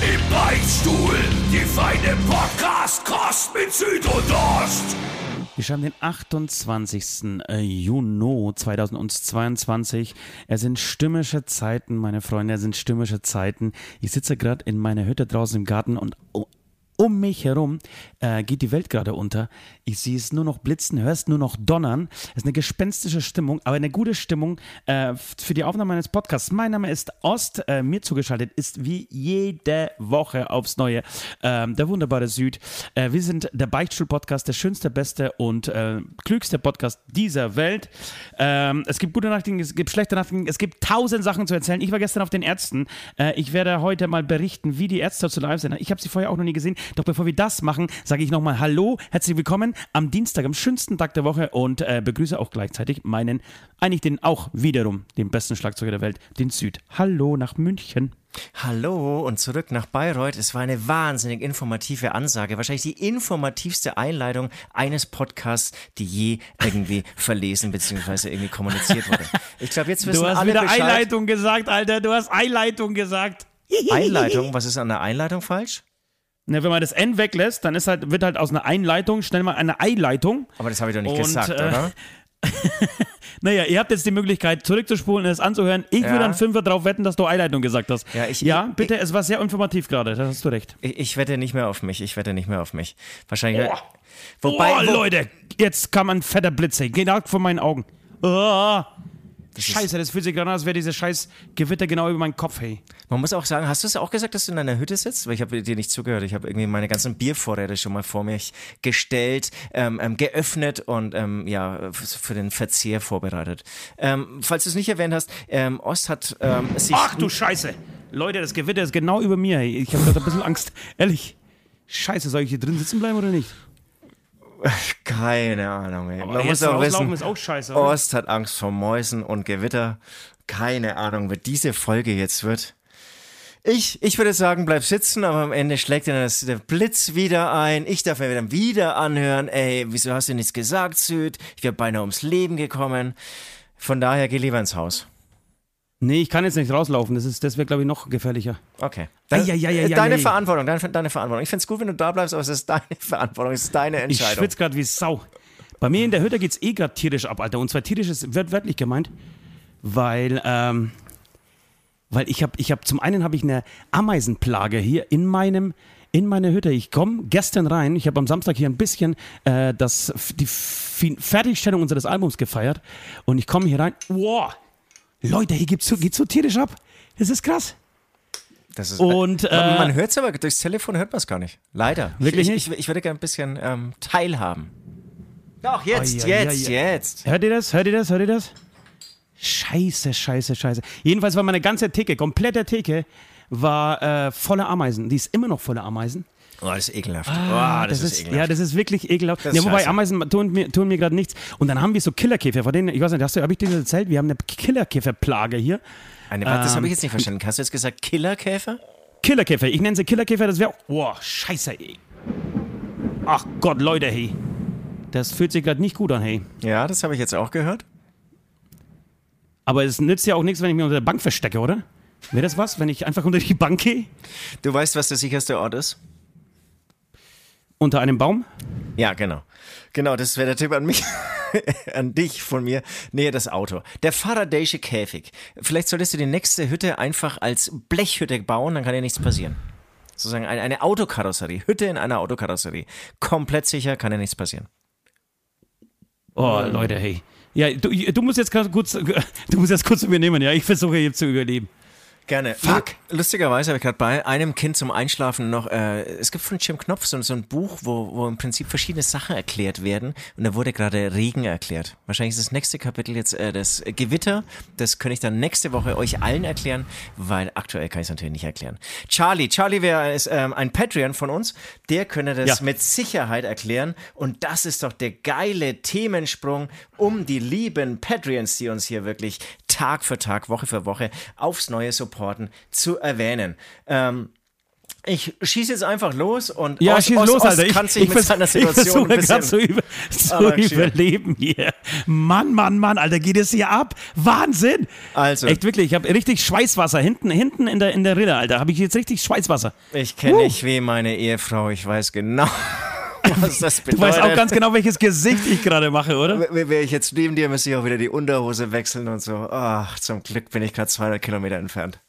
Im Beichtstuhl, die feine Podcast-Kost mit Süd und Ost. Wir schreiben den 28. äh, Juni 2022. Es sind stürmische Zeiten, meine Freunde, es sind stürmische Zeiten. Ich sitze gerade in meiner Hütte draußen im Garten und oh, um mich herum äh, geht die Welt gerade unter. Ich sehe es nur noch blitzen, höre es nur noch donnern. Es ist eine gespenstische Stimmung, aber eine gute Stimmung äh, für die Aufnahme meines Podcasts. Mein Name ist Ost, äh, mir zugeschaltet ist wie jede Woche aufs Neue ähm, der wunderbare Süd. Äh, wir sind der Beichtstuhl-Podcast, der schönste, beste und äh, klügste Podcast dieser Welt. Ähm, es gibt gute Nachrichten, es gibt schlechte Nachrichten, es gibt tausend Sachen zu erzählen. Ich war gestern auf den Ärzten. Äh, ich werde heute mal berichten, wie die Ärzte zu live sind. Ich habe sie vorher auch noch nie gesehen. Doch bevor wir das machen, sage ich nochmal Hallo, herzlich willkommen am Dienstag, am schönsten Tag der Woche und äh, begrüße auch gleichzeitig meinen, eigentlich den auch wiederum, den besten Schlagzeuger der Welt, den Süd. Hallo nach München. Hallo und zurück nach Bayreuth. Es war eine wahnsinnig informative Ansage. Wahrscheinlich die informativste Einleitung eines Podcasts, die je irgendwie verlesen bzw. irgendwie kommuniziert wurde. Ich glaube, jetzt wissen Du hast alle wieder Bescheid. Einleitung gesagt, Alter. Du hast Einleitung gesagt. Einleitung? Was ist an der Einleitung falsch? Ne, wenn man das N weglässt, dann ist halt, wird halt aus einer Einleitung schnell mal eine Eileitung. Aber das habe ich doch nicht Und, gesagt, äh, oder? Naja, ihr habt jetzt die Möglichkeit, zurückzuspulen und es anzuhören. Ich Ja. würde einen Fünfer drauf wetten, dass du Einleitung gesagt hast. Ja, ich- ja ich- bitte, es war sehr informativ gerade, da hast du recht. Ich, ich wette nicht mehr auf mich. Ich wette nicht mehr auf mich. Wahrscheinlich. Wobei, oh, wo- Leute, jetzt kam ein fetter Blitz. Genau vor meinen Augen. Oh. Scheiße, das fühlt sich gerade an, als wäre dieses scheiß Gewitter genau über meinen Kopf, hey. Man muss auch sagen, hast du es auch gesagt, dass du in deiner Hütte sitzt? Weil ich habe dir nicht zugehört. Ich habe irgendwie meine ganzen Biervorräte schon mal vor mich gestellt, ähm, ähm, geöffnet und ähm, ja, für den Verzehr vorbereitet. Ähm, falls du es nicht erwähnt hast, ähm, Ost hat sich. Ach du Scheiße. Leute, das Gewitter ist genau über mir, hey. Ich habe gerade ein bisschen Angst. Ehrlich. Scheiße, soll ich hier drin sitzen bleiben oder nicht? Keine Ahnung, ey. Aber Man muss auch wissen, ist auch scheiße, oder? Ost hat Angst vor Mäusen und Gewitter. Keine Ahnung, wer diese Folge jetzt wird. Ich, ich würde sagen, bleib sitzen, aber am Ende schlägt dann das, der Blitz wieder ein. Ich darf mir dann wieder anhören, ey, wieso hast du nichts gesagt, Süd? Ich wäre beinahe ums Leben gekommen. Von daher geh lieber ins Haus. Nee, ich kann jetzt nicht rauslaufen. Das, ist- das wäre, glaube ich, noch gefährlicher. Okay. Eieieiei. deine Verantwortung, deine, deine Verantwortung. Ich find's gut, wenn du da bleibst, aber es ist deine Verantwortung, es ist deine Ich Entscheidung. schwitze gerade wie Sau. Bei mir in der Hütte geht's eh gerade tierisch ab, Alter. Und zwar tierisch ist wird wörtlich gemeint, weil, ähm, weil ich habe, ich habe, zum einen habe ich eine Ameisenplage hier in meinem, in meiner Hütte. Ich komme gestern rein, ich habe am Samstag hier ein bisschen äh, das, die Fertigstellung unseres Albums gefeiert und ich komme hier rein, wow, Leute, hier geht's so, geht's so tierisch ab. Das ist krass. Das ist, Und, man, äh, man hört es aber, durchs Telefon hört man es gar nicht. Leider. Wirklich ich, nicht? Ich, ich, würde gerne ein bisschen ähm, teilhaben. Doch, jetzt, Ai, ai, jetzt, ai, jetzt. Hört ihr das? Hört ihr das? Hört ihr das? Scheiße, scheiße, scheiße. Jedenfalls war meine ganze Theke, komplette Theke, war äh, voller Ameisen. Die ist immer noch voller Ameisen. Oh, das ist ekelhaft. oh, das, ist, ekelhaft. Ja, das ist wirklich ekelhaft. Das ist ja, wobei scheiße. Ameisen tun mir, tun mir gerade nichts. Und dann haben wir so Killerkäfer, von denen, ich weiß nicht, hast du, habe ich dir das erzählt? Wir haben eine Killerkäferplage hier. Eine, warte, das habe ich ähm, jetzt nicht verstanden. Hast du jetzt gesagt Killerkäfer? Killerkäfer, ich nenne sie Killerkäfer, das wäre. Boah, scheiße, ey. Ach Gott, Leute, hey. Das fühlt sich gerade nicht gut an, hey. Ja, das habe ich jetzt auch gehört. Aber es nützt ja auch nichts, wenn ich mich unter der Bank verstecke, oder? Wäre das was, wenn ich einfach unter die Bank gehe? Du weißt, was der sicherste Ort ist? Unter einem Baum? Ja, genau. Genau, das wäre der Tipp an mich, an dich von mir. Nee, das Auto. Der Faraday'sche Käfig. Vielleicht solltest du die nächste Hütte einfach als Blechhütte bauen, dann kann dir nichts passieren. Sozusagen eine, eine Autokarosserie. Hütte in einer Autokarosserie. Komplett sicher, kann dir nichts passieren. Oh, Leute, hey. Ja, du, du musst jetzt kurz, du musst jetzt kurz zu mir nehmen, ja. Ich versuche hier zu überleben. Gerne. Fuck. Lustigerweise habe ich gerade bei einem Kind zum Einschlafen noch, äh, es gibt von Jim Knopf so, so ein Buch, wo, wo im Prinzip verschiedene Sachen erklärt werden und da wurde gerade Regen erklärt. Wahrscheinlich ist das nächste Kapitel jetzt äh, das Gewitter. Das könnte ich dann nächste Woche euch allen erklären, weil aktuell kann ich es natürlich nicht erklären. Charlie, Charlie wäre ähm, ein Patreon von uns, der könne das ja. mit Sicherheit erklären und das ist doch der geile Themensprung um die lieben Patreons, die uns hier wirklich Tag für Tag, Woche für Woche aufs Neue supporten, zu erwähnen. Ähm, ich schieße jetzt einfach los und ja, Os, schieß Os, los, Os Alter. Ich, kann sich ich, mit seiner Situation ich versuche zu, über, zu überleben hier. Mann, Mann, Mann, Alter, geht es hier ab? Wahnsinn! Also. Echt wirklich, ich habe richtig Schweißwasser hinten, hinten in der, in der Rille, Alter. Habe ich jetzt richtig Schweißwasser. Ich kenne uh. nicht wie meine Ehefrau, ich weiß genau. was das bedeutet. Du weißt auch ganz genau, welches Gesicht ich gerade mache, oder? Wäre ich jetzt neben dir, müsste ich auch wieder die Unterhose wechseln und so. Ach, zum Glück bin ich gerade 200 Kilometer entfernt.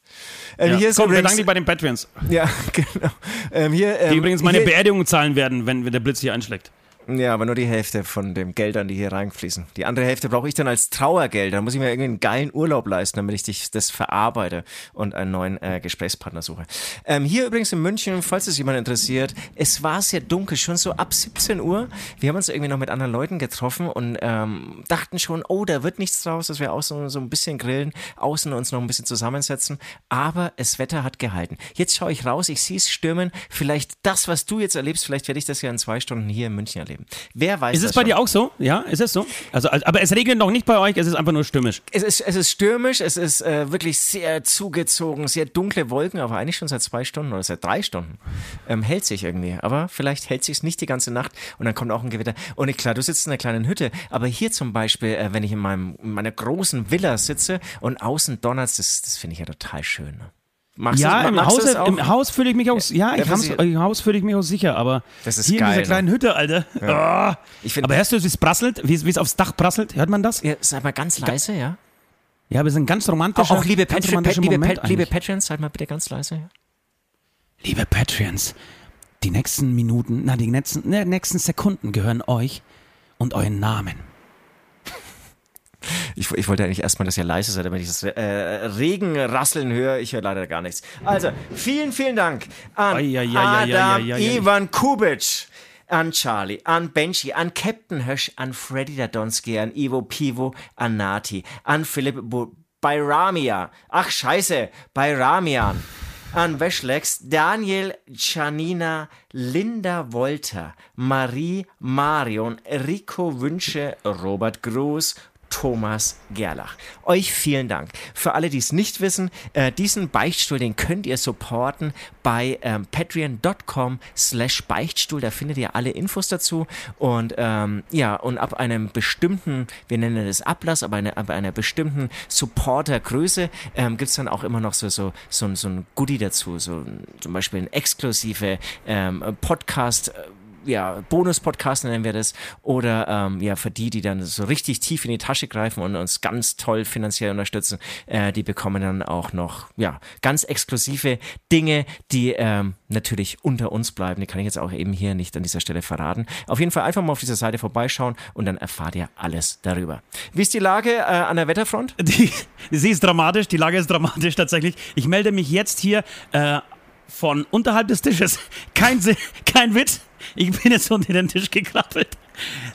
Ähm, ja. hier ist Komm, übrigens, dich bei den Patreons. Ja, genau. Ähm, hier, ähm, die übrigens meine hier, Beerdigung zahlen werden, wenn, wenn der Blitz hier einschlägt. Ja, aber nur die Hälfte von den Geldern, die hier reinfließen. Die andere Hälfte brauche ich dann als Trauergeld. Da muss ich mir irgendwie einen geilen Urlaub leisten, damit ich dich das verarbeite und einen neuen äh, Gesprächspartner suche. Ähm, hier übrigens in München, falls es jemand interessiert, es war sehr dunkel, schon so ab 17 Uhr. Wir haben uns irgendwie noch mit anderen Leuten getroffen und ähm, dachten schon, oh, da wird nichts draus, dass wir außen so ein bisschen grillen, außen uns noch ein bisschen zusammensetzen. Aber das Wetter hat gehalten. Jetzt schaue ich raus, ich sehe es stürmen. Vielleicht das, was du jetzt erlebst, vielleicht werde ich das ja in zwei Stunden hier in München erleben. Wer weiß Ist es bei schon? dir auch so? Ja, ist es so? Also, aber es regnet noch nicht bei euch, es ist einfach nur stürmisch. Es ist, es ist stürmisch, es ist äh, wirklich sehr zugezogen, sehr dunkle Wolken, aber eigentlich schon seit zwei Stunden oder seit drei Stunden. Ähm, hält sich irgendwie. Aber vielleicht hält sich es nicht die ganze Nacht und dann kommt auch ein Gewitter. Und klar, du sitzt in einer kleinen Hütte, aber hier zum Beispiel, äh, wenn ich in, meinem, in meiner großen Villa sitze und außen donnert das, das finde ich ja total schön. Ne? Machst ja, im, Haus, im Haus fühle ich mich auch, ja, ich hab's, im Haus fühle ich mich auch sicher, aber das ist hier geil, in dieser kleinen Hütte, Alter. Ja. Oh. Find, aber hörst du, wie es prasselt, wie es aufs Dach prasselt? Hört man das? Ja, sag mal ganz leise, ja. Ja, wir sind ganz romantisch. Auch, auch liebe, Patri Pat liebe, Pat liebe Patreons, seid mal bitte ganz leise. Ja. Liebe Patreons, die nächsten Minuten, na, die nächsten, ne, nächsten Sekunden gehören euch und euren Namen. Ich, ich wollte eigentlich erstmal, dass ihr leise seid, damit ich das äh, Regenrasseln höre. Ich höre leider gar nichts. Also, vielen, vielen Dank an ai, ai, ai, Adam Ivan Kubic an Charlie, an Benji, an Captain Hösch, an Freddy Dadonski, an Ivo Pivo, an Nati, an Philipp Bu Bayramia, ach scheiße, Bayramian, an Weschlex, Daniel Janina, Linda Wolter, Marie Marion, Rico Wünsche, Robert Gruß, Thomas Gerlach. Euch vielen Dank. Für alle, die es nicht wissen, äh, diesen Beichtstuhl, den könnt ihr supporten bei ähm, patreon.com slash Beichtstuhl. Da findet ihr alle Infos dazu. Und ähm, ja, und ab einem bestimmten, wir nennen das Ablass, aber eine, ab einer bestimmten Supportergröße ähm, gibt es dann auch immer noch so, so, so, so ein Goodie dazu. So zum Beispiel ein exklusive ähm, Podcast- äh, ja, Bonus-Podcast nennen wir das. Oder ähm, ja, für die, die dann so richtig tief in die Tasche greifen und uns ganz toll finanziell unterstützen, äh, die bekommen dann auch noch ja, ganz exklusive Dinge, die ähm, natürlich unter uns bleiben. Die kann ich jetzt auch eben hier nicht an dieser Stelle verraten. Auf jeden Fall einfach mal auf dieser Seite vorbeischauen und dann erfahrt ihr alles darüber. Wie ist die Lage äh, an der Wetterfront? Die, sie ist dramatisch, die Lage ist dramatisch tatsächlich. Ich melde mich jetzt hier äh, von unterhalb des Tisches. Kein, kein Witz. Ich bin jetzt unter den Tisch gekrabbelt.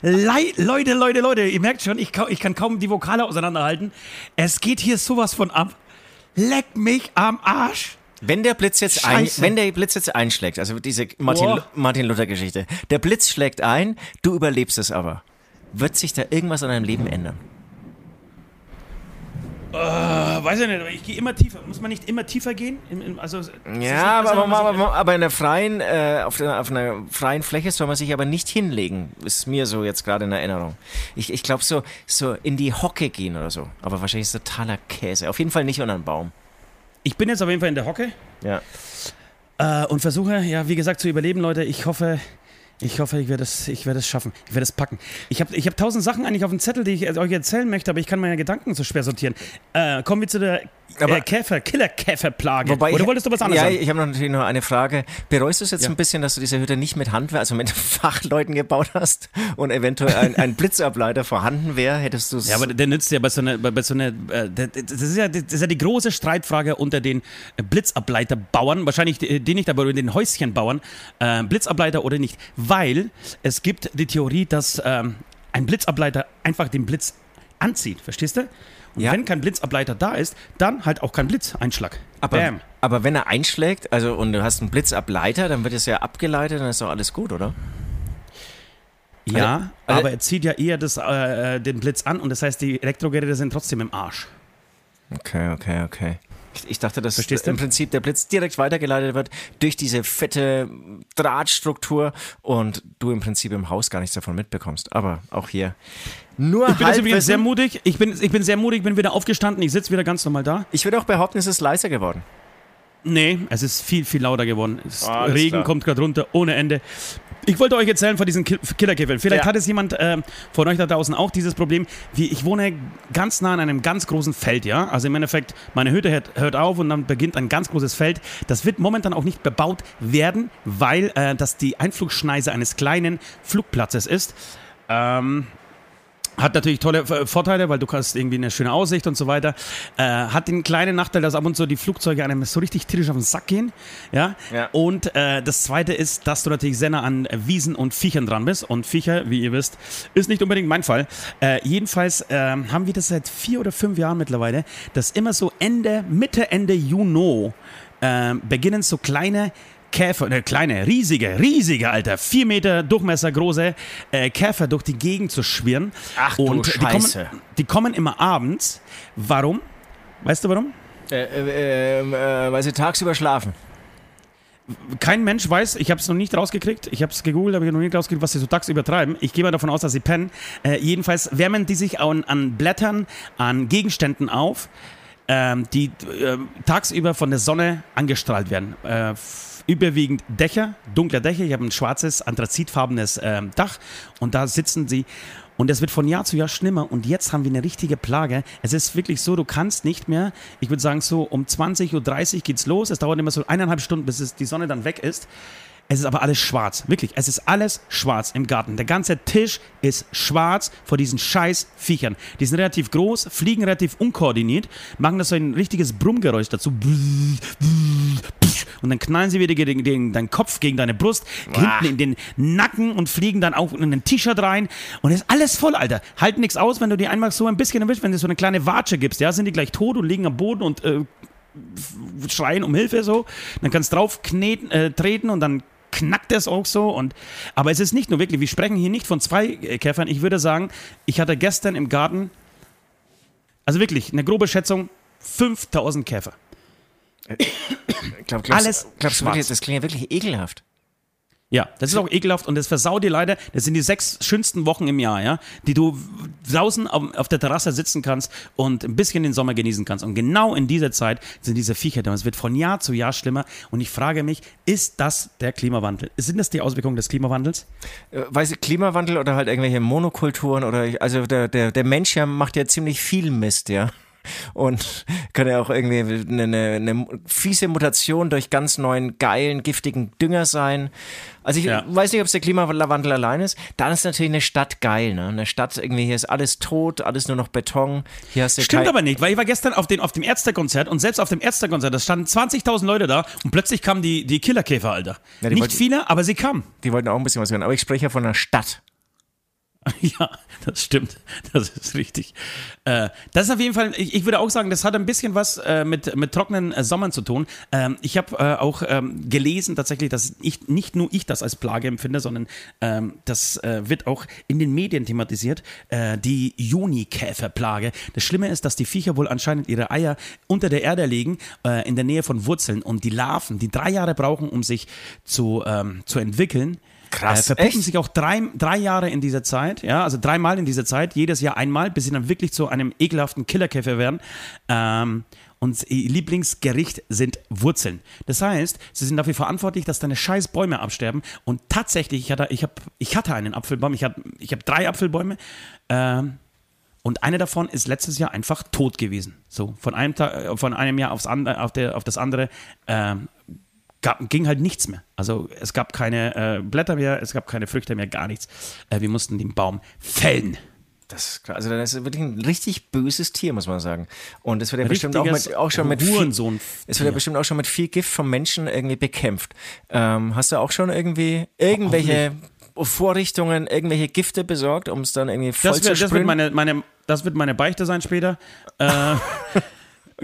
Le Leute, Leute, Leute, ihr merkt schon, ich, ich kann kaum die Vokale auseinanderhalten. Es geht hier sowas von ab. Leck mich am Arsch. Wenn der Blitz jetzt ein, wenn der Blitz jetzt einschlägt, also diese Martin, oh. Martin Luther Geschichte, der Blitz schlägt ein, du überlebst es aber. Wird sich da irgendwas an deinem Leben ändern? Uh, weiß ich nicht, ich gehe immer tiefer. Muss man nicht immer tiefer gehen? Also, ja, aber, aber, aber, aber, in der freien, äh, auf, der, auf, einer freien Fläche soll man sich aber nicht hinlegen. Ist mir so jetzt gerade in Erinnerung. Ich, ich glaube, so, so in die Hocke gehen oder so. Aber wahrscheinlich ist totaler Käse. Auf jeden Fall nicht unter einem Baum. Ich bin jetzt auf jeden Fall in der Hocke. Ja. Äh, und versuche, ja, wie gesagt, zu überleben, Leute. Ich hoffe, ich hoffe, ich werde es, ich werde es schaffen. Ich werde es packen. Ich habe, ich habe tausend Sachen eigentlich auf dem Zettel, die ich euch erzählen möchte, aber ich kann meine Gedanken so schwer sortieren. Äh, kommen wir zu der äh, Käfer, Killer-Käferplage. Wobei Oder ich- wolltest du was anderes ja, sagen? ich habe natürlich noch eine Frage. Bereust du es jetzt Ja. ein bisschen, dass du diese Hütte nicht mit Handwerk, also mit Fachleuten gebaut hast und eventuell ein, ein Blitzableiter vorhanden wäre? Hättest du es. Ja, aber der nützt ja bei so einer, bei, so einer äh, das, ist ja, das ist ja die große Streitfrage unter den Blitzableiterbauern, wahrscheinlich die, nicht, aber unter den Häuschenbauern, äh, Blitzableiter oder nicht, weil es gibt die Theorie, dass ähm, ein Blitzableiter einfach den Blitz anzieht, verstehst du? Und Ja. wenn kein Blitzableiter da ist, dann halt auch kein Blitzeinschlag. aber, Bam. aber wenn er einschlägt, also und du hast einen Blitzableiter, dann wird es ja abgeleitet, dann ist doch alles gut, oder? Ja, also- aber er zieht ja eher das, äh, den Blitz an und das heißt, die Elektrogeräte sind trotzdem im Arsch. Okay, okay, okay. Ich, dachte, dass Verstehst du? im Prinzip der Blitz direkt weitergeleitet wird durch diese fette Drahtstruktur und du im Prinzip im Haus gar nichts davon mitbekommst. Aber auch hier nur Ich bin jetzt übrigens sehr mutig. Ich bin, ich bin sehr mutig, bin wieder aufgestanden. Ich sitze wieder ganz normal da. Ich würde auch behaupten, es ist leiser geworden. Nee, es ist viel, viel lauter geworden. Alles Regen klar. kommt gerade runter, ohne Ende. Ich wollte euch erzählen von diesen Ki- Killerkäfern. Vielleicht Ja. hat es jemand ähm, von euch da draußen auch dieses Problem. Wie, ich wohne ganz nah an einem ganz großen Feld, ja. Also im Endeffekt, meine Hütte hört, hört auf und dann beginnt ein ganz großes Feld. Das wird momentan auch nicht bebaut werden, weil äh, das die Einflugschneise eines kleinen Flugplatzes ist. Ähm, hat natürlich tolle äh, Vorteile, weil du hast irgendwie eine schöne Aussicht und so weiter. Äh, hat den kleinen Nachteil, dass ab und zu die Flugzeuge einem so richtig tierisch auf den Sack gehen. Ja. Ja. Und äh, das zweite ist, dass du natürlich sehr nah an Wiesen und Viechern dran bist. Und Viecher, wie ihr wisst, ist nicht unbedingt mein Fall. Äh, jedenfalls ähm, haben wir das seit vier oder fünf Jahren mittlerweile, dass immer so Ende, Mitte, Ende Juni äh, beginnen so kleine Käfer, ne, kleine, riesige, riesige, Alter, vier Meter Durchmesser große äh, Käfer durch die Gegend zu schwirren. Ach du Und die kommen, Scheiße. die kommen immer abends. Warum? Weißt du warum? Äh, äh, äh, weil sie tagsüber schlafen. Kein Mensch weiß, ich habe es noch nicht rausgekriegt, ich habe es gegoogelt, aber ich noch nicht rausgekriegt, was sie so tagsüber treiben. Ich gehe mal davon aus, dass sie pennen. Äh, jedenfalls wärmen die sich an, an Blättern, an Gegenständen auf, ähm, die äh, tagsüber von der Sonne angestrahlt werden. Äh, überwiegend Dächer, dunkle Dächer. Ich habe ein schwarzes, anthrazitfarbenes ähm, Dach und da sitzen sie. Und es wird von Jahr zu Jahr schlimmer und jetzt haben wir eine richtige Plage. Es ist wirklich so, du kannst nicht mehr, ich würde sagen so um 20.30 Uhr geht's los. Es dauert immer so eineinhalb Stunden, bis es, die Sonne dann weg ist. Es ist aber alles schwarz. Wirklich, es ist alles schwarz im Garten. Der ganze Tisch ist schwarz vor diesen scheiß Viechern. Die sind relativ groß, fliegen relativ unkoordiniert, machen das so ein richtiges Brummgeräusch dazu. Und dann knallen sie wieder gegen, gegen deinen Kopf, gegen deine Brust, hinten in den Nacken und fliegen dann auch in ein T-Shirt rein. Und es ist alles voll, Alter. Halten nichts aus, wenn du die einmal so ein bisschen erwischst, wenn du so eine kleine Watsche gibst, ja, sind die gleich tot und liegen am Boden und äh, schreien um Hilfe so. Dann kannst du drauf kneten, äh, treten und dann knackt es auch so. Und, aber es ist nicht nur wirklich, wir sprechen hier nicht von zwei äh, Käfern. Ich würde sagen, ich hatte gestern im Garten, also wirklich, eine grobe Schätzung, 5000 Käfer. Glaub, glaubst, Alles glaubst wirklich, das klingt ja wirklich ekelhaft. Ja, das ist auch ekelhaft und das versaut dir leider. Das sind die sechs schönsten Wochen im Jahr, ja, die du draußen auf, auf der Terrasse sitzen kannst und ein bisschen den Sommer genießen kannst. Und genau in dieser Zeit sind diese Viecher da. Und Es wird von Jahr zu Jahr schlimmer. Und ich frage mich, ist das der Klimawandel? Sind das die Auswirkungen des Klimawandels? Äh, Weiß ich, Klimawandel oder halt irgendwelche Monokulturen oder ich- also der, der, der Mensch ja macht ja ziemlich viel Mist, ja. Und kann ja auch irgendwie eine, eine, eine fiese Mutation durch ganz neuen, geilen, giftigen Dünger sein. Also ich Ja. weiß nicht, ob es der Klimawandel allein ist. Dann ist natürlich eine Stadt geil, ne? Eine Stadt irgendwie, hier ist alles tot, alles nur noch Beton. Hier hast du Stimmt aber nicht, weil ich war gestern auf, den, auf dem Ärztekonzert und selbst auf dem Ärztekonzert, da standen 20.000 Leute da und plötzlich kamen die, die Killerkäfer, Alter. Ja, die nicht wollten- viele, aber sie kamen. Die wollten auch ein bisschen was hören. Aber ich spreche ja von einer Stadt. Ja, das stimmt. Das ist richtig. Äh, das ist auf jeden Fall, ich, ich würde auch sagen, das hat ein bisschen was äh, mit, mit trockenen äh, Sommern zu tun. Ähm, ich habe äh, auch ähm, gelesen tatsächlich, dass ich, nicht nur ich das als Plage empfinde, sondern ähm, das äh, wird auch in den Medien thematisiert, äh, die Junikäferplage. Das Schlimme ist, dass die Viecher wohl anscheinend ihre Eier unter der Erde legen, in der Nähe von Wurzeln und die Larven, die drei Jahre brauchen, um sich zu, ähm, zu entwickeln, Krass, äh, verpuppen echt? sich auch drei, drei Jahre in dieser Zeit, ja, also dreimal in dieser Zeit, jedes Jahr einmal, bis sie dann wirklich zu einem ekelhaften Killerkäfer werden. Ähm, und ihr Lieblingsgericht sind Wurzeln. Das heißt, sie sind dafür verantwortlich, dass deine scheiß Bäume absterben. Und tatsächlich, ich hatte, ich hab, ich hatte einen Apfelbaum, ich, hab, ich habe drei Apfelbäume. Ähm, Und eine davon ist letztes Jahr einfach tot gewesen. So, von einem, Tag, äh, von einem Jahr aufs andere, auf, der, auf das andere ähm, gab, ging halt nichts mehr. Also es gab keine äh, Blätter mehr, es gab keine Früchte mehr, gar nichts. Äh, wir mussten den Baum fällen. Das ist klar. Also das ist wirklich ein richtig böses Tier, muss man sagen. Und es wird ja bestimmt auch, mit, auch schon mit viel, es wird ja bestimmt auch schon mit viel Gift vom Menschen irgendwie bekämpft. Ähm, hast du auch schon irgendwie irgendwelche Vorrichtungen, irgendwelche Gifte besorgt, um es dann irgendwie voll das wird, zu das wird meine, meine, das wird meine Beichte sein später. Äh,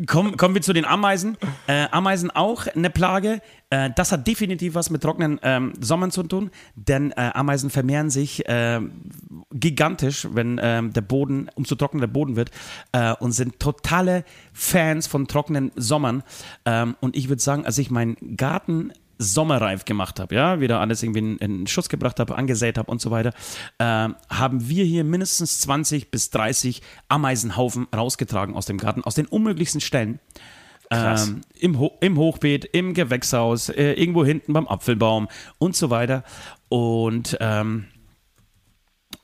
Kommen, kommen wir zu den Ameisen. Äh, Ameisen auch eine Plage. Äh, das hat definitiv was mit trockenen ähm, Sommern zu tun, denn äh, Ameisen vermehren sich äh, gigantisch, wenn ähm, der Boden, umso trockener der Boden wird äh, und sind totale Fans von trockenen Sommern. Ähm, und ich würde sagen, als ich meinen Garten sommerreif gemacht habe, ja, wieder alles irgendwie in, in Schuss gebracht habe, angesät habe und so weiter, äh, haben wir hier mindestens 20 bis 30 Ameisenhaufen rausgetragen aus dem Garten, aus den unmöglichsten Stellen. Ähm, im, Ho Im Hochbeet, im Gewächshaus, äh, irgendwo hinten beim Apfelbaum und so weiter. Und ähm,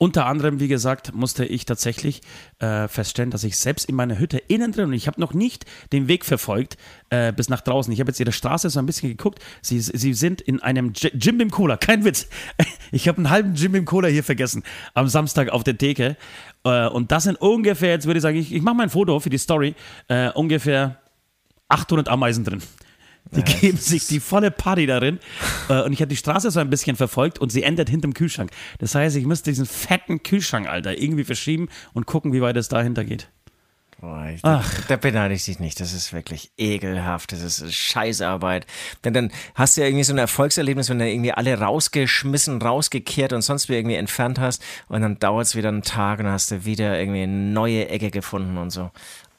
unter anderem, wie gesagt, musste ich tatsächlich äh, feststellen, dass ich selbst in meiner Hütte innen drin, und ich habe noch nicht den Weg verfolgt äh, bis nach draußen. Ich habe jetzt ihre Straße so ein bisschen geguckt. Sie, sie sind in einem G Jim Beam Cola, kein Witz. Ich habe einen halben Jim Beam Cola hier vergessen am Samstag auf der Theke. Äh, und das sind ungefähr, jetzt würde ich sagen, ich, ich mache mal ein Foto für die Story, äh, ungefähr 800 Ameisen drin. Die ja, geben sich die volle Party darin. Äh, und ich habe die Straße so ein bisschen verfolgt und sie endet hinterm Kühlschrank. Das heißt, ich müsste diesen fetten Kühlschrank, Alter, irgendwie verschieben und gucken, wie weit es dahinter geht. Boah, ich, da, da beneide ich dich nicht. Das ist wirklich ekelhaft. Das ist Scheißarbeit. Denn dann hast du ja irgendwie so ein Erfolgserlebnis, wenn du irgendwie alle rausgeschmissen, rausgekehrt und sonst wie irgendwie entfernt hast. Und dann dauert es wieder einen Tag und dann hast du wieder irgendwie eine neue Ecke gefunden und so.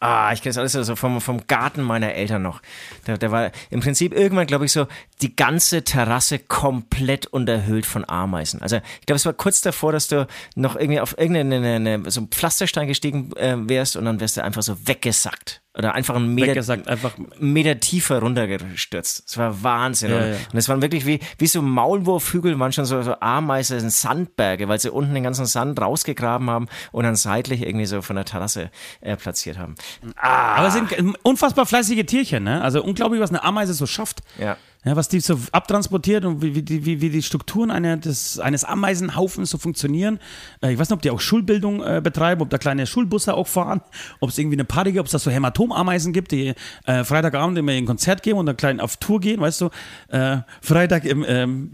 Ah, ich kenne das alles so vom, vom Garten meiner Eltern noch. Da, da war im Prinzip irgendwann, glaube ich, so die ganze Terrasse komplett unterhöhlt von Ameisen. Also ich glaube, es war kurz davor, dass du noch irgendwie auf irgendeinen so Pflasterstein gestiegen äh, wärst und dann wärst du einfach so weggesackt. Oder einfach einen Meter, Weggesagt, einfach Meter tiefer runtergestürzt. Das war Wahnsinn. Ja, ja. Und es waren wirklich wie, wie so Maulwurfhügel, waren schon so, so Ameisen, Sandberge, weil sie unten den ganzen Sand rausgegraben haben und dann seitlich irgendwie so von der Terrasse äh, platziert haben. Ah. Aber es sind unfassbar fleißige Tierchen, ne? Also unglaublich, was eine Ameise so schafft. Ja. Ja, was die so abtransportiert und wie, wie, wie, die Strukturen eine, des, eines Ameisenhaufens so funktionieren. Äh, ich weiß nicht, ob die auch Schulbildung äh, betreiben, ob da kleine Schulbusse auch fahren, ob es irgendwie eine Party gibt, ob es da so Hämatomameisen gibt, die äh, Freitagabend immer in ein Konzert gehen und dann klein auf Tour gehen, weißt du. Äh, Freitag im ähm,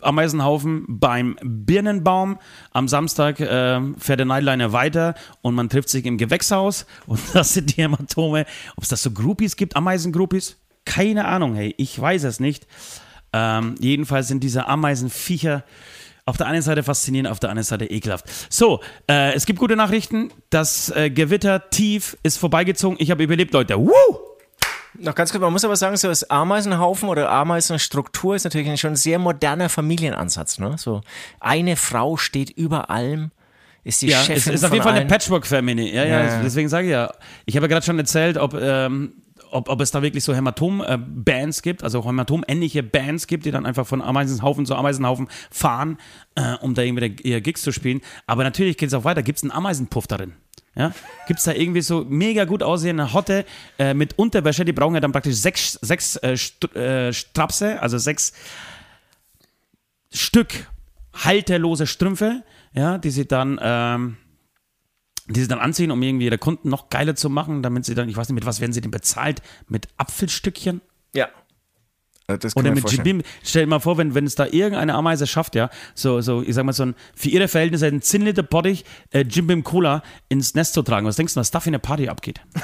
Ameisenhaufen beim Birnenbaum. Am Samstag äh, fährt der Nightliner weiter und man trifft sich im Gewächshaus und das sind die Hämatome. Ob es da so Groupies gibt, Ameisengroupies? Keine Ahnung, hey, ich weiß es nicht. Ähm, jedenfalls sind diese Ameisenviecher auf der einen Seite faszinierend, auf der anderen Seite ekelhaft. So, äh, es gibt gute Nachrichten. Das äh, Gewitter tief ist vorbeigezogen. Ich habe überlebt, Leute. Woo! Noch ganz kurz, man muss aber sagen, so das Ameisenhaufen oder Ameisenstruktur ist natürlich schon ein sehr moderner Familienansatz. Ne? So eine Frau steht über allem ist die ja, Chefin es ist auf jeden Fall eine Patchwork-Family. Ja, ja, Ja. deswegen sage ich ja. Ich habe ja gerade schon erzählt, ob, ähm, ob, ob es da wirklich so Hämatom-Bands gibt, also Hämatom-ähnliche Bands gibt, die dann einfach von Ameisenhaufen zu Ameisenhaufen fahren, äh, um da irgendwie ihre Gigs zu spielen. Aber natürlich geht es auch weiter. Gibt es einen Ameisenpuff darin? Ja? Gibt es da irgendwie so mega gut aussehende Hotte äh, mit Unterwäsche? Die brauchen ja dann praktisch sechs, sechs äh, St äh, Strapse, also sechs Stück halterlose Strümpfe, ja, die sie dann, ähm, die sie dann anziehen, um irgendwie ihre Kunden noch geiler zu machen, damit sie dann, ich weiß nicht, mit was werden sie denn bezahlt? Mit Apfelstückchen? Ja. Äh, Das kann Oder mit. Jibim, stell dir mal vor, wenn, wenn es da irgendeine Ameise schafft, ja, so, so, ich sag mal, so ein, für ihre Verhältnisse einen 10 Liter Bottich äh, Jim Beam Cola ins Nest zu tragen. Was denkst du, was da für eine Party abgeht?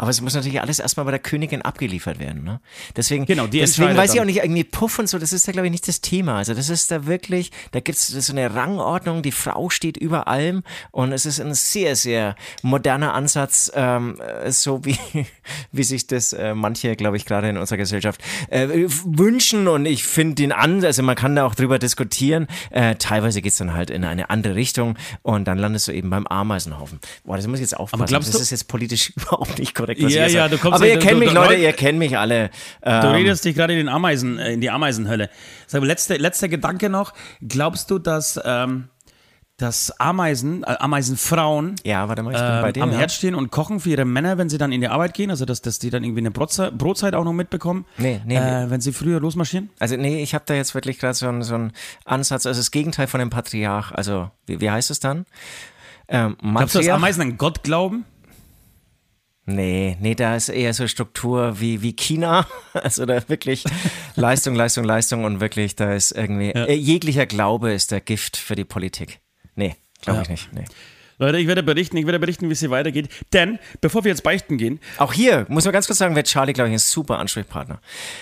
Aber es muss natürlich alles erstmal bei der Königin abgeliefert werden. Ne? Deswegen, Genau, die deswegen weiß ich auch nicht, irgendwie Puff und so, das ist da, glaube ich, nicht das Thema. Also das ist da wirklich, da gibt es so eine Rangordnung, die Frau steht über allem und es ist ein sehr, sehr moderner Ansatz, ähm, äh, so wie, wie sich das äh, manche, glaube ich, gerade in unserer Gesellschaft äh, wünschen und ich finde den an, also man kann da auch drüber diskutieren. Äh, teilweise geht's dann halt in eine andere Richtung und dann landest du eben beim Ameisenhaufen. Boah, das muss ich jetzt aufpassen. glaubst das du- ist jetzt politisch überhaupt nicht korrekt, was Ja, ich ja, sage. du kommst Aber ihr du- kennt du- mich, du- Leute, ihr kennt mich alle. Du Ähm, redest dich gerade in den Ameisen, äh, in die Ameisenhölle. Sag letzter letzter Gedanke noch. Glaubst du, dass, ähm, dass Ameisen, äh, Ameisenfrauen Ja, warte mal, ich bin ähm, bei dir. am ja. Herd stehen und kochen für ihre Männer, wenn sie dann in die Arbeit gehen, also dass, dass die dann irgendwie eine Brotzeit, Brotzeit auch noch mitbekommen, Nee, nee, äh, wenn sie früher losmarschieren? Also nee, ich habe da jetzt wirklich gerade so, einen- so einen Ansatz, also das Gegenteil von dem Patriarch, also wie, wie heißt es dann? Ähm, Glaubst du, dass? Ameisen an Gott glauben? Nee, nee, da ist eher so Struktur wie, wie China. Also da wirklich Leistung, Leistung, Leistung und wirklich, da ist irgendwie, äh, jeglicher Glaube ist der Gift für die Politik. Nee, glaube Ja. ich nicht. Nee. Leute, ich werde berichten, ich werde berichten, wie es hier weitergeht. Denn, bevor wir jetzt beichten gehen, Auch hier, muss man ganz kurz sagen, wird Charlie, glaube ich, ein super Ansprechpartner.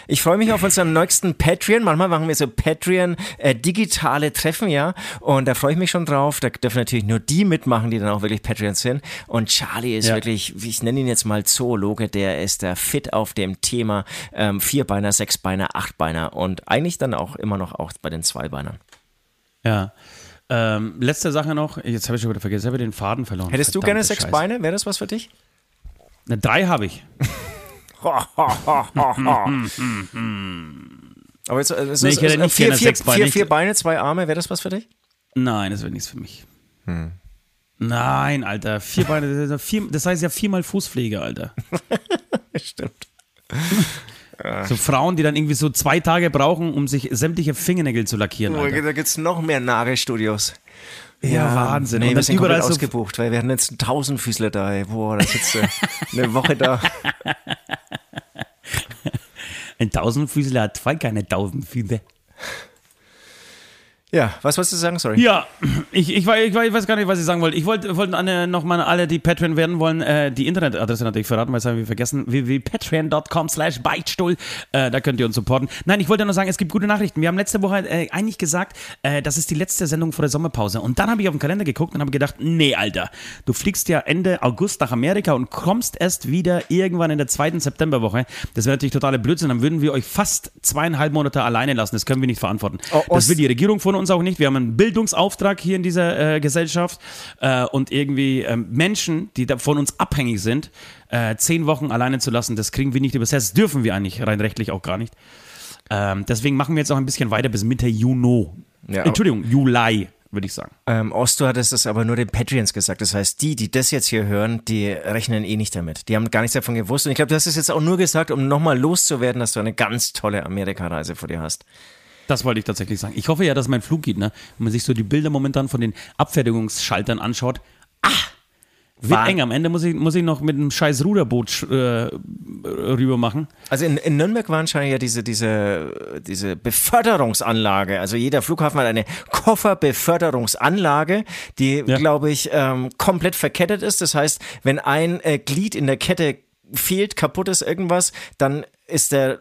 Ich freue mich auf unseren nächsten Patreon. Manchmal machen wir so Patreon-digitale Treffen, ja. Und da freue ich mich schon drauf. Da dürfen natürlich nur die mitmachen, die dann auch wirklich Patreons sind. Und Charlie ist Ja. wirklich, ich nenne ihn jetzt mal Zoologe, der ist der fit auf dem Thema ähm, Vierbeiner, Sechsbeiner, Achtbeiner und eigentlich dann auch immer noch auch bei den Zweibeinern. ja. Ähm, letzte Sache noch, jetzt habe ich schon wieder vergessen, ich habe den Faden verloren. Hättest du gerne Verdammte sechs Scheiße. Beine? Wäre das was für dich? Ne, drei habe ich. Aber jetzt, äh, es Nee, ist, ich hätte äh, nicht vier, gerne vier, sechs Beine. vier, vier Beine, zwei Arme, wäre das was für dich? Nein, das wäre nichts für mich. Hm. Nein, Alter, vier Beine, das heißt ja viermal Fußpflege, Alter. Stimmt. So Frauen, die dann irgendwie so zwei Tage brauchen, um sich sämtliche Fingernägel zu lackieren, Oh, da gibt es noch mehr Nagelstudios. Ja, Wahnsinn. Nee, Und wir sind überall so- ausgebucht, weil wir hatten jetzt einen Tausendfüßler da. ey. Boah, da sitzt du eine Woche da. Ein Tausendfüßler hat zwei keine Tausendfüße. Ja, was wolltest du sagen? Sorry. Ja, ich, ich, weiß, ich weiß gar nicht, was ich sagen wollte. Ich wollte wollte alle, nochmal alle, die Patreon werden wollen, äh, die Internetadresse natürlich verraten, weil das haben wir vergessen. www.patreon.com slash Beichtstuhl. Äh, da könnt ihr uns supporten. Nein, ich wollte nur sagen, es gibt gute Nachrichten. Wir haben letzte Woche äh, eigentlich gesagt, äh, das ist die letzte Sendung vor der Sommerpause. Und dann habe ich auf den Kalender geguckt und habe gedacht, nee, Alter, du fliegst ja Ende August nach Amerika und kommst erst wieder irgendwann in der zweiten Septemberwoche. Das wäre natürlich totale Blödsinn. Dann würden wir euch fast zweieinhalb Monate alleine lassen. Das können wir nicht verantworten. Oh, das will die Regierung von uns auch nicht. Wir haben einen Bildungsauftrag hier in dieser äh, Gesellschaft äh, und irgendwie ähm, Menschen, die von uns abhängig sind, äh, zehn Wochen alleine zu lassen, das kriegen wir nicht übersetzt. Das dürfen wir eigentlich rein rechtlich auch gar nicht. Ähm, deswegen machen wir jetzt auch ein bisschen weiter bis Mitte Juni. Ja, Entschuldigung, Juli, würde ich sagen. Ähm, Osto hat es aber nur den Patreons gesagt. Das heißt, die, die das jetzt hier hören, die rechnen eh nicht damit. Die haben gar nichts davon gewusst. Und ich glaube, du hast es jetzt auch nur gesagt, um nochmal loszuwerden, dass du eine ganz tolle Amerika-Reise vor dir hast. Das wollte ich tatsächlich sagen. Ich hoffe ja, dass mein Flug geht, ne? Wenn man sich so die Bilder momentan von den Abfertigungsschaltern anschaut. Ah! Wird Wahn- eng. Am Ende muss ich, muss ich noch mit einem scheiß Ruderboot äh, rüber machen. Also in, in Nürnberg war anscheinend ja diese, diese, diese Beförderungsanlage. Also jeder Flughafen hat eine Kofferbeförderungsanlage, die, Ja. glaube ich, ähm, komplett verkettet ist. Das heißt, wenn ein äh, Glied in der Kette fehlt, kaputt ist, irgendwas, dann ist der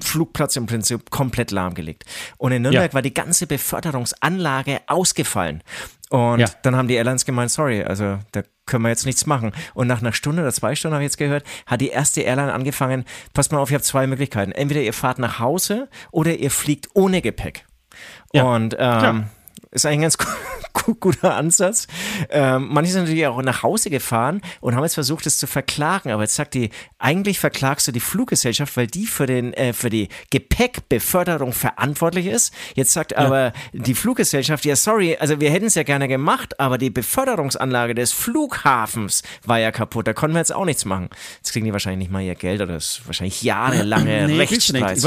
Flugplatz im Prinzip komplett lahmgelegt. Und in Nürnberg Ja. war die ganze Beförderungsanlage ausgefallen. Und Ja. dann haben die Airlines gemeint, sorry, also da können wir jetzt nichts machen. Und nach einer Stunde oder zwei Stunden habe ich jetzt gehört, hat die erste Airline angefangen, passt mal auf, ihr habt zwei Möglichkeiten. Entweder ihr fahrt nach Hause oder ihr fliegt ohne Gepäck. Ja, Und ähm. Ist eigentlich ein ganz gu- guter Ansatz. Ähm, manche sind natürlich auch nach Hause gefahren und haben jetzt versucht, es zu verklagen. Aber jetzt sagt die, eigentlich verklagst du die Fluggesellschaft, weil die für, den, äh, für die Gepäckbeförderung verantwortlich ist. Jetzt sagt aber die Fluggesellschaft, ja sorry, also wir hätten es ja gerne gemacht, aber die Beförderungsanlage des Flughafens war ja kaputt. Da konnten wir jetzt auch nichts machen. Jetzt kriegen die wahrscheinlich nicht mal ihr Geld oder das ist wahrscheinlich jahrelange Nee. Rechtsstreit.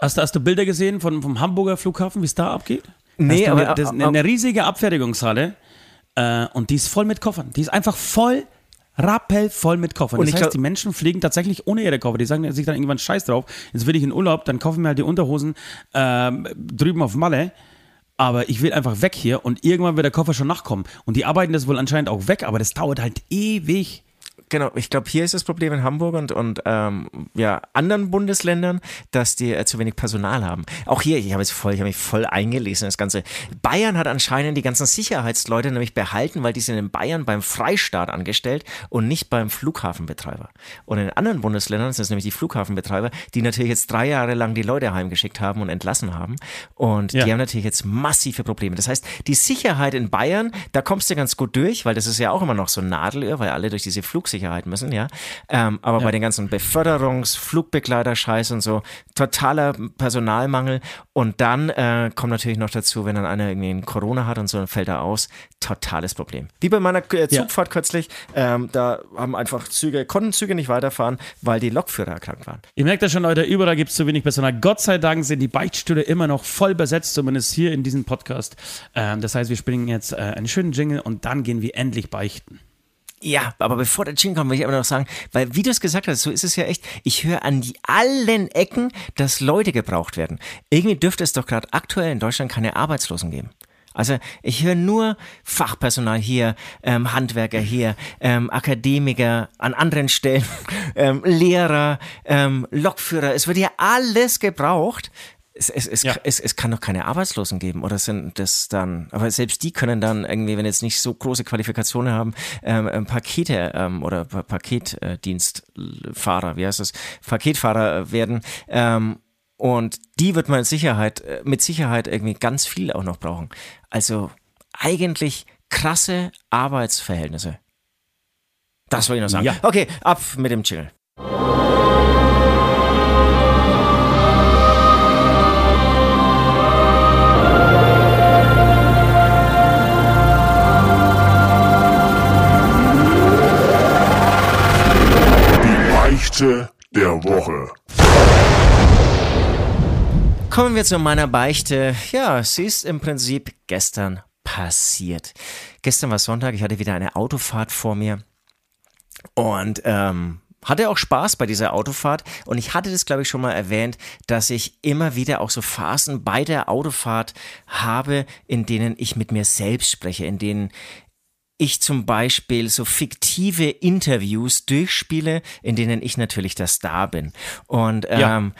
Hast, du- hast du Bilder gesehen von, vom Hamburger Flughafen, wie es da abgeht? Nee, aber- eine, das ist eine, riesige Abfertigungshalle äh, und die ist voll mit Koffern. Die ist einfach voll, rappelvoll mit Koffern. Und das heißt, die Menschen fliegen tatsächlich ohne ihre Koffer. Die sagen sich dann irgendwann Scheiß drauf. Jetzt will ich in Urlaub, dann kaufen wir halt die Unterhosen ähm, drüben auf Malle. Aber ich will einfach weg hier und irgendwann wird der Koffer schon nachkommen. Und die arbeiten das wohl anscheinend auch weg, aber das dauert halt ewig. Genau, ich glaube, hier ist das Problem in Hamburg und, und ähm, ja, anderen Bundesländern, dass die äh, zu wenig Personal haben. Auch hier, ich habe jetzt voll, ich habe mich voll eingelesen, in das Ganze. Bayern hat anscheinend die ganzen Sicherheitsleute nämlich behalten, weil die sind in Bayern beim Freistaat angestellt und nicht beim Flughafenbetreiber. Und in anderen Bundesländern sind es nämlich die Flughafenbetreiber, die natürlich jetzt drei Jahre lang die Leute heimgeschickt haben und entlassen haben. Und Ja. die haben natürlich jetzt massive Probleme. Das heißt, die Sicherheit in Bayern, da kommst du ganz gut durch, weil das ist ja auch immer noch so ein Nadelöhr, weil alle durch diese Flugsicherheit Sicherheit müssen, ja. Ähm, aber Ja. bei den ganzen Beförderungs-, Flugbegleiter-Scheiß und so, totaler Personalmangel. Und dann äh, kommt natürlich noch dazu, wenn dann einer irgendwie einen Corona hat und so, dann fällt er aus. Totales Problem. Wie bei meiner äh, Ja. Zugfahrt kürzlich, ähm, da haben einfach Züge, konnten Züge nicht weiterfahren, weil die Lokführer erkrankt waren. Ihr merkt das schon, Leute, überall gibt es zu wenig Personal. Gott sei Dank sind die Beichtstühle immer noch voll besetzt, zumindest hier in diesem Podcast. Ähm, das heißt, wir spielen jetzt äh, einen schönen Jingle und dann gehen wir endlich beichten. Ja, aber bevor der Jingle kommt, will ich aber noch sagen, weil wie du es gesagt hast, so ist es ja echt, ich höre an die allen Ecken, dass Leute gebraucht werden. Irgendwie dürfte es doch gerade aktuell in Deutschland keine Arbeitslosen geben. Also ich höre nur Fachpersonal hier, ähm, Handwerker hier, ähm, Akademiker an anderen Stellen, ähm, Lehrer, ähm, Lokführer. Es wird ja alles gebraucht. Es, es, es, Ja. es, es kann doch keine Arbeitslosen geben, oder sind das dann, aber selbst die können dann irgendwie, wenn jetzt nicht so große Qualifikationen haben, ähm, ähm, Pakete ähm, oder Pa- Paketdienstfahrer, wie heißt das, Paketfahrer äh, werden. Ähm, und die wird man mit Sicherheit, äh, mit Sicherheit irgendwie ganz viel auch noch brauchen. Also eigentlich krasse Arbeitsverhältnisse. Das wollte ich noch sagen. Ja. Okay, ab mit dem Chill. Beichte der Woche. Kommen wir zu meiner Beichte. Ja, sie ist im Prinzip gestern passiert. Gestern war Sonntag, ich hatte wieder eine Autofahrt vor mir und ähm, hatte auch Spaß bei dieser Autofahrt und ich hatte das, glaube ich, schon mal erwähnt, dass ich immer wieder auch so Phasen bei der Autofahrt habe, in denen ich mit mir selbst spreche, in denen ich zum Beispiel so fiktive Interviews durchspiele, in denen ich natürlich der Star bin. Und Ja. ähm,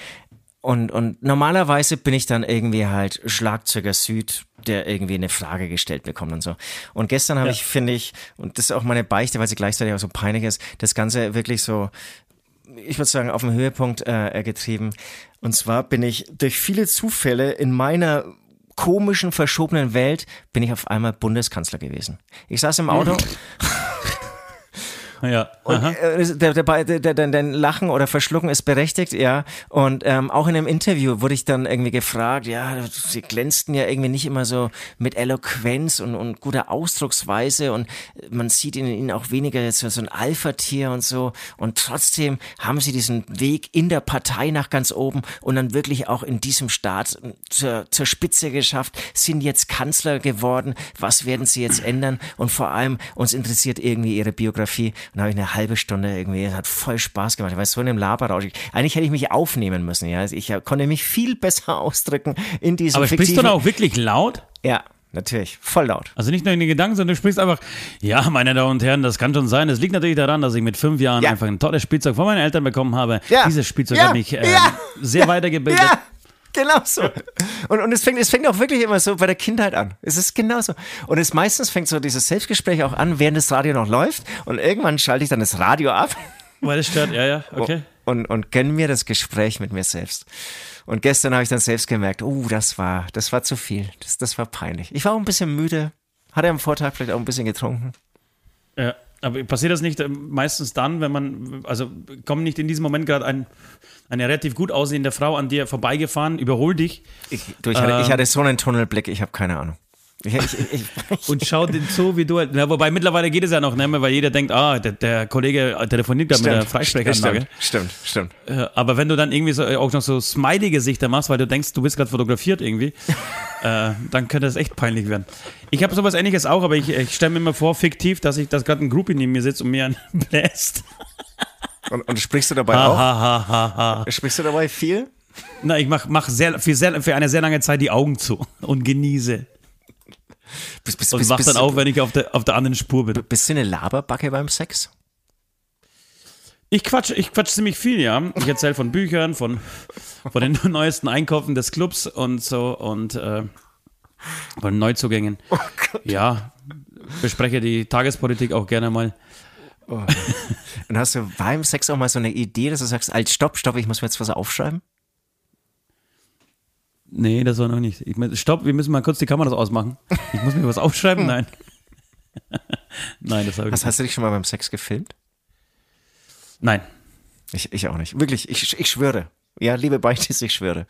und, und normalerweise bin ich dann irgendwie halt Schlagzeuger Süd, der irgendwie eine Frage gestellt bekommt und so. Und gestern habe Ja. ich, finde ich, und das ist auch meine Beichte, weil sie gleichzeitig auch so peinlich ist, das Ganze wirklich so, ich würde sagen, auf den Höhepunkt äh, getrieben. Und zwar bin ich durch viele Zufälle in meiner komischen, verschobenen Welt, bin ich auf einmal Bundeskanzler gewesen. Ich saß im Auto Ja. und äh, der, der, der, der, dein Lachen oder Verschlucken ist berechtigt, ja. Und ähm, auch in einem Interview wurde ich dann irgendwie gefragt, ja, sie glänzten ja irgendwie nicht immer so mit Eloquenz und, und guter Ausdrucksweise und man sieht in ihnen auch weniger jetzt so ein Alpha-Tier und so. Und trotzdem haben sie diesen Weg in der Partei nach ganz oben und dann wirklich auch in diesem Staat zur, zur Spitze geschafft, sind jetzt Kanzler geworden. Was werden sie jetzt ändern? Und vor allem, uns interessiert irgendwie ihre Biografie. Und da habe ich eine halbe Stunde irgendwie, es hat voll Spaß gemacht. Ich war so in einem Laberrausch. Eigentlich hätte ich mich aufnehmen müssen, ja. Ich äh, konnte mich viel besser ausdrücken in diesem Aber sprichst du dann auch wirklich laut? Ja, natürlich. Voll laut. Also nicht nur in den Gedanken, sondern du sprichst einfach, ja, meine Damen und Herren, das kann schon sein. Es liegt natürlich daran, dass ich mit fünf Jahren Ja. einfach ein tolles Spielzeug von meinen Eltern bekommen habe. Ja. Dieses Spielzeug Ja. hat mich äh, Ja. sehr weitergebildet. Genau so. Und, und es, fängt, es fängt auch wirklich immer so bei der Kindheit an. Es ist genauso. Und es meistens fängt so dieses Selbstgespräch auch an, während das Radio noch läuft. Und irgendwann schalte ich dann das Radio ab Weil es stört, ja, ja, okay. und, und gönne mir das Gespräch mit mir selbst. Und gestern habe ich dann selbst gemerkt, oh, das war, das war zu viel. Das, das war peinlich. Ich war auch ein bisschen müde. Hatte am Vortag vielleicht auch ein bisschen getrunken. Ja. Aber passiert das nicht äh, meistens dann, wenn man, also kommt nicht in diesem Moment gerade ein, eine relativ gut aussehende Frau an dir vorbeigefahren, überholt dich Ich, du, ich, hatte, ich Ähm. hatte so einen Tunnelblick, ich habe keine Ahnung. Ich, ich, ich, und schaut den so, wie du halt, na, wobei mittlerweile geht es ja noch nicht mehr, weil jeder denkt, ah, der, der Kollege telefoniert gerade mit der Freisprechanlage. Stimmt, stimmt, stimmt. Äh, Aber wenn du dann irgendwie so, äh, auch noch so Smiley-Gesichter machst, weil du denkst, du bist gerade fotografiert irgendwie, äh, dann könnte das echt peinlich werden. Ich habe sowas ähnliches auch, aber ich, ich stelle mir immer vor, fiktiv, dass ich, dass gerade ein Groupie neben mir sitzt und mir einen bläst. Und, und sprichst du dabei Ha, auch? ha, ha. Sprichst du dabei viel? Na, ich mach, mach sehr, für, sehr, für eine sehr lange Zeit die Augen zu und genieße. Bist, bist, Und bist, bist, dann auf, wenn ich auf der, auf der anderen Spur bin. bist du eine Laberbacke beim Sex? Ich quatsch, ich quatsch ziemlich viel, ja. Ich erzähle von Büchern, von, von den neuesten Einkäufen des Clubs und so und äh, von Neuzugängen. Oh Ja, bespreche die Tagespolitik auch gerne mal. Und hast du beim Sex auch mal so eine Idee, dass du sagst, halt, stopp, stopp, ich muss mir jetzt was aufschreiben? Nee, das war noch nicht. Ich, mein, stopp, wir müssen mal kurz die Kameras ausmachen. Ich muss mir was aufschreiben? Nein. Nein, das habe ich Was nicht. hast du dich schon mal beim Sex gefilmt? Nein. Ich, ich auch nicht. Wirklich, ich, ich schwöre. Ja, liebe Beichtis, ich schwöre.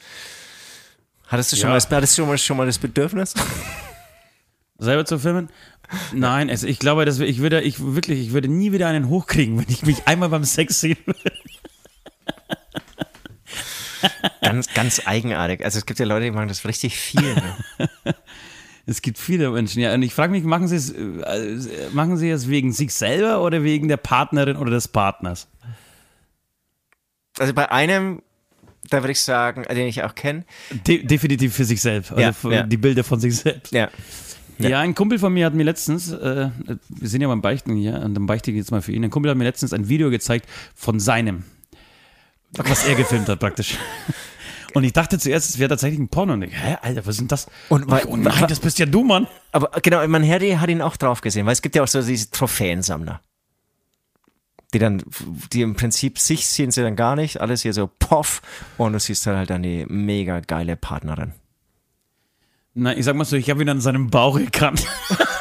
Hattest du schon, Ja. mal, das, hattest du schon, mal, schon mal das Bedürfnis? Selber zu filmen? Nein, also ich glaube, dass ich würde, ich wirklich, ich würde nie wieder einen hochkriegen, wenn ich mich einmal beim Sex sehen würde. Ganz, ganz eigenartig. Also es gibt ja Leute, die machen das richtig viel. Ne? Es gibt viele Menschen, ja. Und ich frage mich, machen Sie es, äh, machen Sie es wegen sich selber oder wegen der Partnerin oder des Partners? Also bei einem, da würde ich sagen, den ich auch kenne. De definitiv für sich selbst. Also Ja, für ja. die Bilder von sich selbst. Ja. Ja. ein Kumpel von mir hat mir letztens, äh, wir sind ja beim Beichten hier, und dann beichte ich jetzt mal für ihn. Ein Kumpel hat mir letztens ein Video gezeigt von seinem, was er gefilmt hat praktisch. Und ich dachte zuerst, es wäre tatsächlich ein Porno. Und ich, hä, Alter, was ist denn das? Und weil- oh nein, das bist ja du, Mann. Aber genau, mein Herr hat ihn auch drauf gesehen, weil es gibt ja auch so diese Trophäensammler. Die dann, die im Prinzip sich sehen sie dann gar nicht, alles hier so poff und du siehst dann halt dann die mega geile Partnerin. Na, ich sag mal so, ich habe ihn an seinem Bauch erkannt.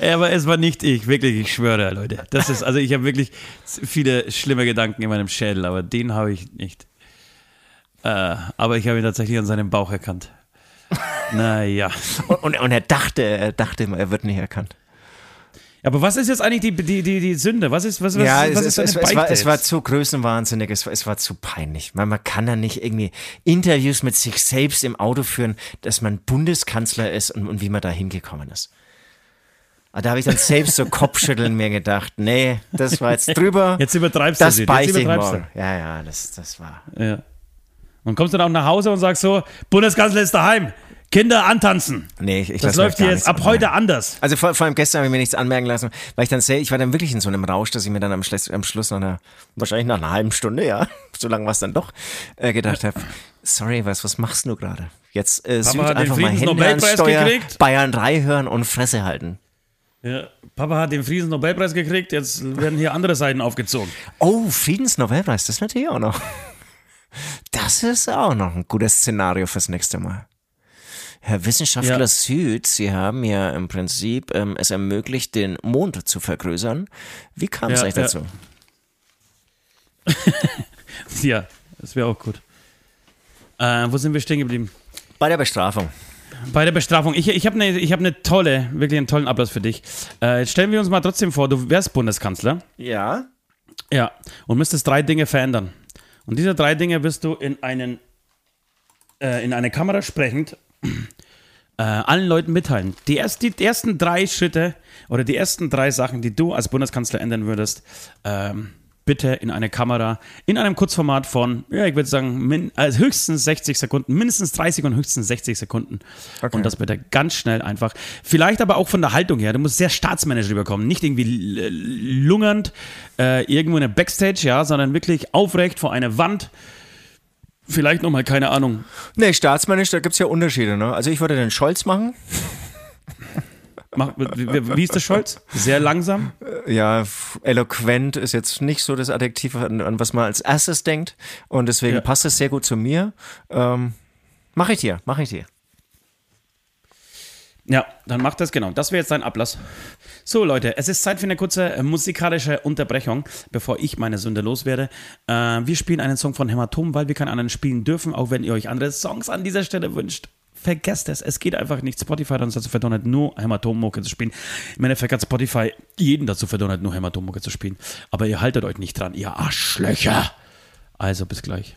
Aber es war nicht ich, wirklich, ich schwöre, Leute. Das ist, also ich habe wirklich viele schlimme Gedanken in meinem Schädel, aber den habe ich nicht. Äh, aber ich habe ihn tatsächlich an seinem Bauch erkannt. Naja. Und, und, und er dachte, er dachte immer, er wird nicht erkannt. Aber was ist jetzt eigentlich die, die, die, die Sünde? Was ist, was, was, ja, was es, ist es, es, war, es war zu größenwahnsinnig, es war, es war zu peinlich. Man, man kann da nicht irgendwie Interviews mit sich selbst im Auto führen, dass man Bundeskanzler ist und, und wie man da hingekommen ist. Aber Da habe ich dann selbst so Kopfschütteln mir gedacht, nee, das war jetzt drüber. Jetzt übertreibst das du sie. Jetzt übertreibst morgen. Ja, ja, das, das war. du. Ja. Und kommst du dann auch nach Hause und sagst so, Bundeskanzler ist daheim. Kinder antanzen. Nee, ich, ich Das läuft hier jetzt ab heute anders. Also vor, vor allem gestern habe ich mir nichts anmerken lassen, weil ich dann sehr, ich war dann wirklich in so einem Rausch, dass ich mir dann am, Schluss- am Schluss nach einer, wahrscheinlich nach einer halben Stunde, ja, so lange war es dann doch, äh, gedacht habe, sorry, was, was machst du gerade? Jetzt äh, Süd einfach mal Hände Friedensnobelpreis Steuer, gekriegt. Bayern 3 hören und Fresse halten. Ja. Papa hat den Friedensnobelpreis gekriegt, jetzt werden hier andere Seiten aufgezogen. Oh, Friedensnobelpreis, das natürlich auch noch. Das ist auch noch ein gutes Szenario fürs nächste Mal. Herr Wissenschaftler Ja. Süd, Sie haben ja im Prinzip ähm, es ermöglicht, den Mond zu vergrößern. Wie kam es Ja, euch ja. dazu? Ja, das wäre auch gut. Äh, wo sind wir stehen geblieben? Bei der Bestrafung. Bei der Bestrafung. Ich, ich habe eine hab ne tolle, wirklich einen tollen Ablass für dich. Äh, jetzt stellen wir uns mal trotzdem vor, du wärst Bundeskanzler. Ja. Ja. Und müsstest drei Dinge verändern. Und diese drei Dinge wirst du in einen äh, in eine Kamera sprechend äh, allen Leuten mitteilen. Die, erst, die ersten drei Schritte oder die ersten drei Sachen, die du als Bundeskanzler ändern würdest, ähm, bitte in eine Kamera, in einem Kurzformat von, ja, ich würde sagen, min, also höchstens 60 Sekunden, mindestens 30 und höchstens 60 Sekunden. Und das bitte ganz schnell einfach. Vielleicht aber auch von der Haltung her. Du musst sehr staatsmännisch rüberkommen. Nicht irgendwie lungernd äh, irgendwo in der Backstage, ja, sondern wirklich aufrecht vor einer Wand. Vielleicht nochmal, keine Ahnung, Nee, staatsmännisch, da gibt's ja Unterschiede. Ne? Also ich würde den Scholz machen. Mach, wie, ist der Scholz? Sehr langsam. Ja, eloquent ist jetzt nicht so das Adjektiv, an, an was man als erstes denkt. Und deswegen Ja. passt es sehr gut zu mir. Ähm, mach ich dir, mach ich dir. Ja, dann macht das genau. Das wäre jetzt dein Ablass. So, Leute, es ist Zeit für eine kurze äh, musikalische Unterbrechung, bevor ich meine Sünde loswerde. Äh, wir spielen einen Song von Hämatom, weil wir keinen anderen spielen dürfen, auch wenn ihr euch andere Songs an dieser Stelle wünscht. Vergesst es, es geht einfach nicht. Spotify hat uns dazu verdonnert, nur Hämatom-Mucke zu spielen. Im Endeffekt hat Spotify jeden dazu verdonnert, nur Hämatom-Mucke zu spielen. Aber ihr haltet euch nicht dran, ihr Arschlöcher. Also, bis gleich.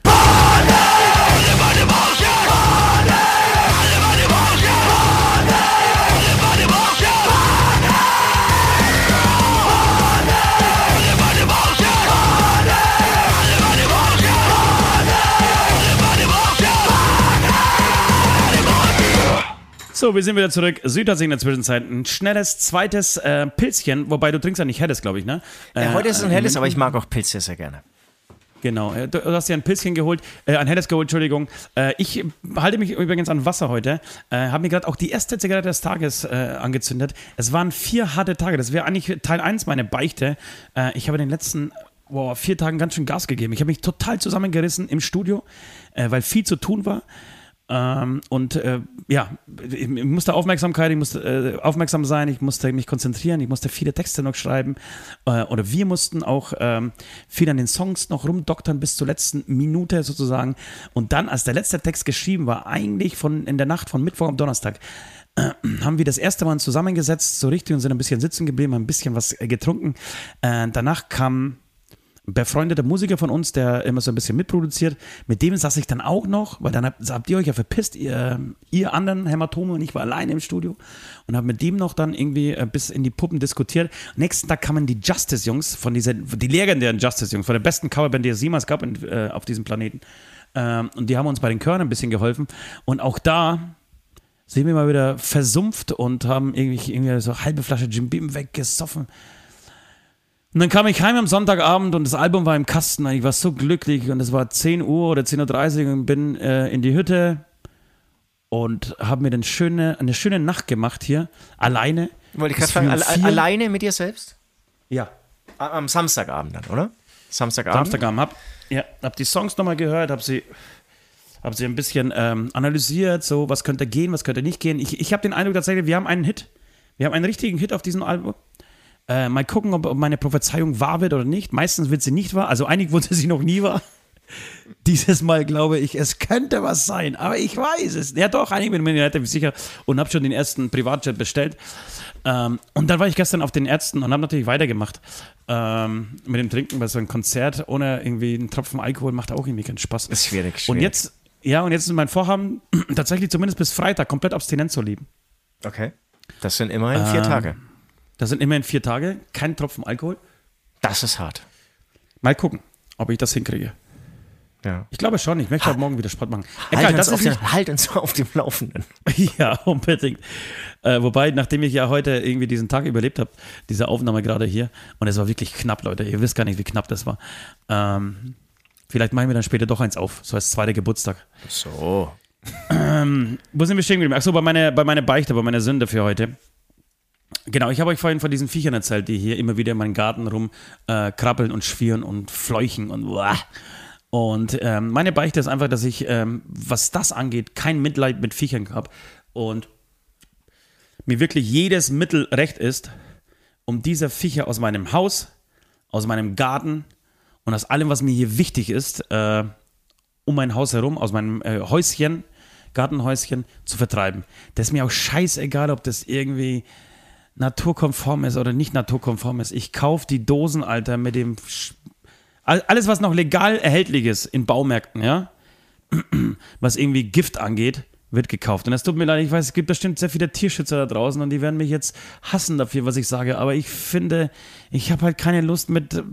So, wir sind wieder zurück. Süd hat sich in der Zwischenzeit ein schnelles zweites äh, Pilzchen, wobei du trinkst ja nicht helles, glaube ich, ne? Ja, Äh, heute ist es ein äh, helles, aber ich mag auch Pilze sehr gerne. Genau, äh, du hast dir ein Pilzchen geholt, äh, ein helles geholt, Entschuldigung. Äh, ich halte mich übrigens an Wasser heute. Äh, habe mir gerade auch die erste Zigarette des Tages äh, angezündet. Es waren vier harte Tage. Das wäre eigentlich Teil 1 meiner Beichte. Äh, ich habe in den letzten boah, vier Tagen ganz schön Gas gegeben. Ich habe mich total zusammengerissen im Studio, äh, weil viel zu tun war. Ähm, und äh, ja, ich, ich musste Aufmerksamkeit, ich musste äh, aufmerksam sein, ich musste mich konzentrieren, ich musste viele Texte noch schreiben. Äh, oder wir mussten auch ähm, viel an den Songs noch rumdoktern bis zur letzten Minute sozusagen. Und dann, als der letzte Text geschrieben war, eigentlich von in der Nacht von Mittwoch auf Donnerstag, äh, haben wir das erste Mal zusammengesetzt, so richtig und sind ein bisschen sitzen geblieben, haben ein bisschen was äh, getrunken. Äh, danach kam befreundeter Musiker von uns, der immer so ein bisschen mitproduziert, mit dem saß ich dann auch noch, weil dann habt, habt ihr euch ja verpisst, ihr, ihr anderen Hämatome und ich war alleine im Studio und habe mit dem noch dann irgendwie äh, bis in die Puppen diskutiert. Nächsten Tag kamen die Justice-Jungs von dieser, die legendären Justice-Jungs, von der besten Coverband, die es jemals gab in, äh, auf diesem Planeten. Ähm, und die haben uns bei den Chören ein bisschen geholfen. Und auch da sind wir mal wieder versumpft und haben irgendwie, irgendwie so halbe Flasche Jim Beam weggesoffen. Und dann kam ich heim am Sonntagabend und das Album war im Kasten. Ich war so glücklich und es war 10 Uhr oder 10.30 Uhr und bin äh, in die Hütte und habe mir dann schöne, eine schöne Nacht gemacht hier, alleine. Wollte ich gerade fragen, alle, alleine mit dir selbst? Ja, Am Samstagabend dann, oder? Samstagabend? Samstagabend. Hab, ja, hab die Songs nochmal gehört, hab sie, hab sie ein bisschen ähm, analysiert, so was könnte gehen, was könnte nicht gehen. Ich, ich habe den Eindruck tatsächlich, wir haben einen Hit. Wir haben einen richtigen Hit auf diesem Album. Äh, mal gucken, ob, ob meine Prophezeiung wahr wird oder nicht. Meistens wird sie nicht wahr. Also einig wurde sie noch nie wahr. Dieses Mal glaube ich, es könnte was sein, aber ich weiß es. Ja, doch, einig bin ich mir relativ sicher und habe schon den ersten Privatjet bestellt. Ähm, und dann war ich gestern auf den Ärzten und habe natürlich weitergemacht ähm, mit dem Trinken, weil so ein Konzert ohne irgendwie einen Tropfen Alkohol macht auch irgendwie keinen Spaß. Ist schwierig, Und schwierig. jetzt, ja, und jetzt ist mein Vorhaben, tatsächlich zumindest bis Freitag komplett abstinent zu leben. Okay. Das sind immerhin vier Ähm, Tage. Das sind immerhin vier Tage, kein Tropfen Alkohol. Das ist hart. Mal gucken, ob ich das hinkriege. Ja. Ich glaube schon, ich möchte heute Morgen wieder Sport machen. Halt, Egal, uns das auf ist nicht, den, halt uns auf dem Laufenden. Ja, unbedingt. Äh, wobei, nachdem ich ja heute irgendwie diesen Tag überlebt habe, diese Aufnahme gerade hier, und es war wirklich knapp, Leute, ihr wisst gar nicht, wie knapp das war. Ähm, vielleicht machen wir dann später doch eins auf, so als zweiter Geburtstag. So. Wo sind wir stehen geblieben? Achso, bei meiner, bei meiner Beichte, bei meiner Sünde für heute. Genau, ich habe euch vorhin von diesen Viechern erzählt, die hier immer wieder in meinen Garten rum äh, und schwirren und fleuchen und uah. Und ähm, meine Beichte ist einfach, dass ich, ähm, was das angeht, kein Mitleid mit Viechern habe und mir wirklich jedes Mittel recht ist, um diese Viecher aus meinem Haus, aus meinem Garten und aus allem, was mir hier wichtig ist, äh, um mein Haus herum, aus meinem äh, Häuschen, Gartenhäuschen zu vertreiben. Das ist mir auch scheißegal, ob das irgendwie naturkonform ist oder nicht naturkonform ist. Ich kaufe die Dosen, Alter, mit dem Sch All- alles, was noch legal erhältlich ist in Baumärkten, ja, was irgendwie Gift angeht, wird gekauft. Und es tut mir leid, ich weiß, es gibt bestimmt sehr viele Tierschützer da draußen und die werden mich jetzt hassen dafür, was ich sage. Aber ich finde, ich habe halt keine Lust mit äh,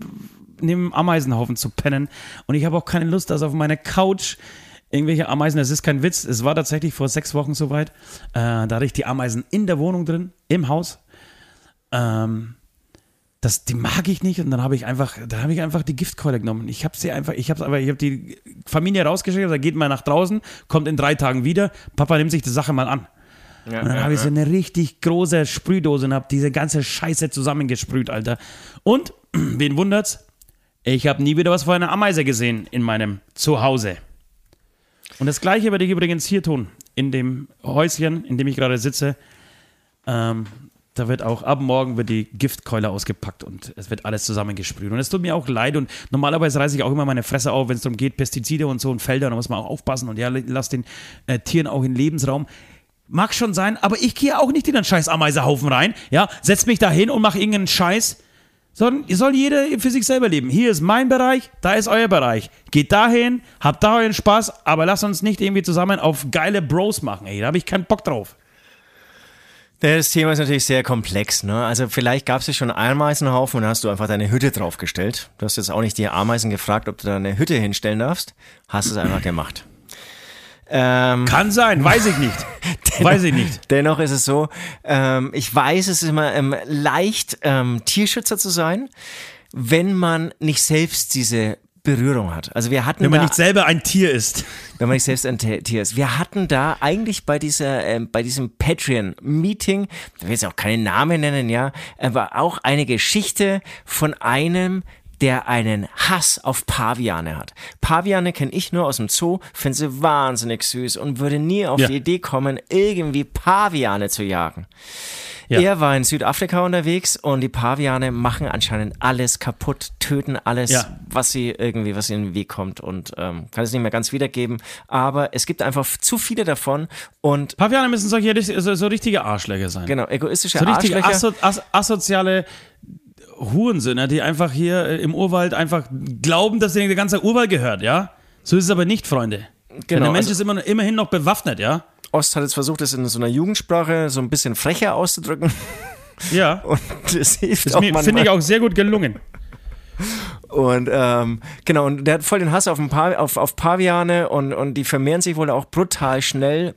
neben Ameisenhaufen zu pennen. Und ich habe auch keine Lust, dass auf meiner Couch irgendwelche Ameisen, das ist kein Witz, es war tatsächlich vor sechs Wochen soweit, äh, da hatte ich die Ameisen in der Wohnung drin, im Haus. Ähm, das, die mag ich nicht und dann habe ich einfach, dann habe ich einfach die Giftkeule genommen. Ich habe sie einfach, ich habe aber, ich habe die Familie rausgeschickt, da geht mal nach draußen, kommt in drei Tagen wieder, Papa nimmt sich die Sache mal an. Ja, Und dann habe ich so eine richtig große Sprühdose und habe diese ganze Scheiße zusammengesprüht, Alter. Und, wen wundert's? Ich habe nie wieder was von einer Ameise gesehen in meinem Zuhause. Und das gleiche werde ich übrigens hier tun, in dem Häuschen, in dem ich gerade sitze. Ähm, da wird auch ab morgen wird die Giftkeule ausgepackt und es wird alles zusammengesprüht. Und es tut mir auch leid und normalerweise reiße ich auch immer meine Fresse auf, wenn es darum geht, Pestizide und so und Felder, da muss man auch aufpassen und ja, lass den äh, Tieren auch in Lebensraum. Mag schon sein, aber ich gehe auch nicht in den scheiß Ameisehaufen rein, ja, setz mich da hin und mach irgendeinen Scheiß, sondern soll jeder für sich selber leben. Hier ist mein Bereich, da ist euer Bereich. Geht dahin, habt da euren Spaß, aber lasst uns nicht irgendwie zusammen auf geile Bros machen, ey, da habe ich keinen Bock drauf. Das Thema ist natürlich sehr komplex. Ne? Also vielleicht gab es ja schon einen Ameisenhaufen und hast du einfach deine Hütte draufgestellt. Du hast jetzt auch nicht die Ameisen gefragt, ob du da eine Hütte hinstellen darfst. Hast es einfach gemacht. Ähm, Kann sein, weiß ich nicht. weiß ich nicht. Dennoch ist es so, ähm, ich weiß, es ist immer ähm, leicht, ähm, Tierschützer zu sein, wenn man nicht selbst diese Berührung hat. Also wir hatten Wenn man da, nicht selber ein Tier ist. wenn man nicht selbst ein Tier ist. Wir hatten da eigentlich bei dieser, ähm, bei diesem Patreon-Meeting, da will ich jetzt auch keinen Namen nennen, ja, aber auch eine Geschichte von einem der einen Hass auf Paviane hat. Paviane kenne ich nur aus dem Zoo, finde sie wahnsinnig süß und würde nie auf Ja. die Idee kommen, irgendwie Paviane zu jagen. Ja. Er war in Südafrika unterwegs und die Paviane machen anscheinend alles kaputt, töten alles, Ja. was sie irgendwie, was ihnen in den Weg kommt und ähm, kann es nicht mehr ganz wiedergeben. Aber es gibt einfach zu viele davon und Paviane müssen solche, so, so richtige Arschlöcher sein. genau, egoistische So richtige Arschlöcher. aso as asoziale Hurensöhne, die einfach hier äh, im Urwald einfach glauben, dass denen der ganze Urwald gehört, ja? So ist es aber nicht, Freunde. Genau, der Mensch also- ist immer, immerhin noch bewaffnet, ja? Ost hat jetzt versucht, das in so einer Jugendsprache so ein bisschen frecher auszudrücken Ja. und das hilft Das auch mir- finde ich auch sehr gut gelungen. Und ähm, genau, und der hat voll den Hass auf, ein pa auf, auf Paviane und, und die vermehren sich wohl auch brutal schnell.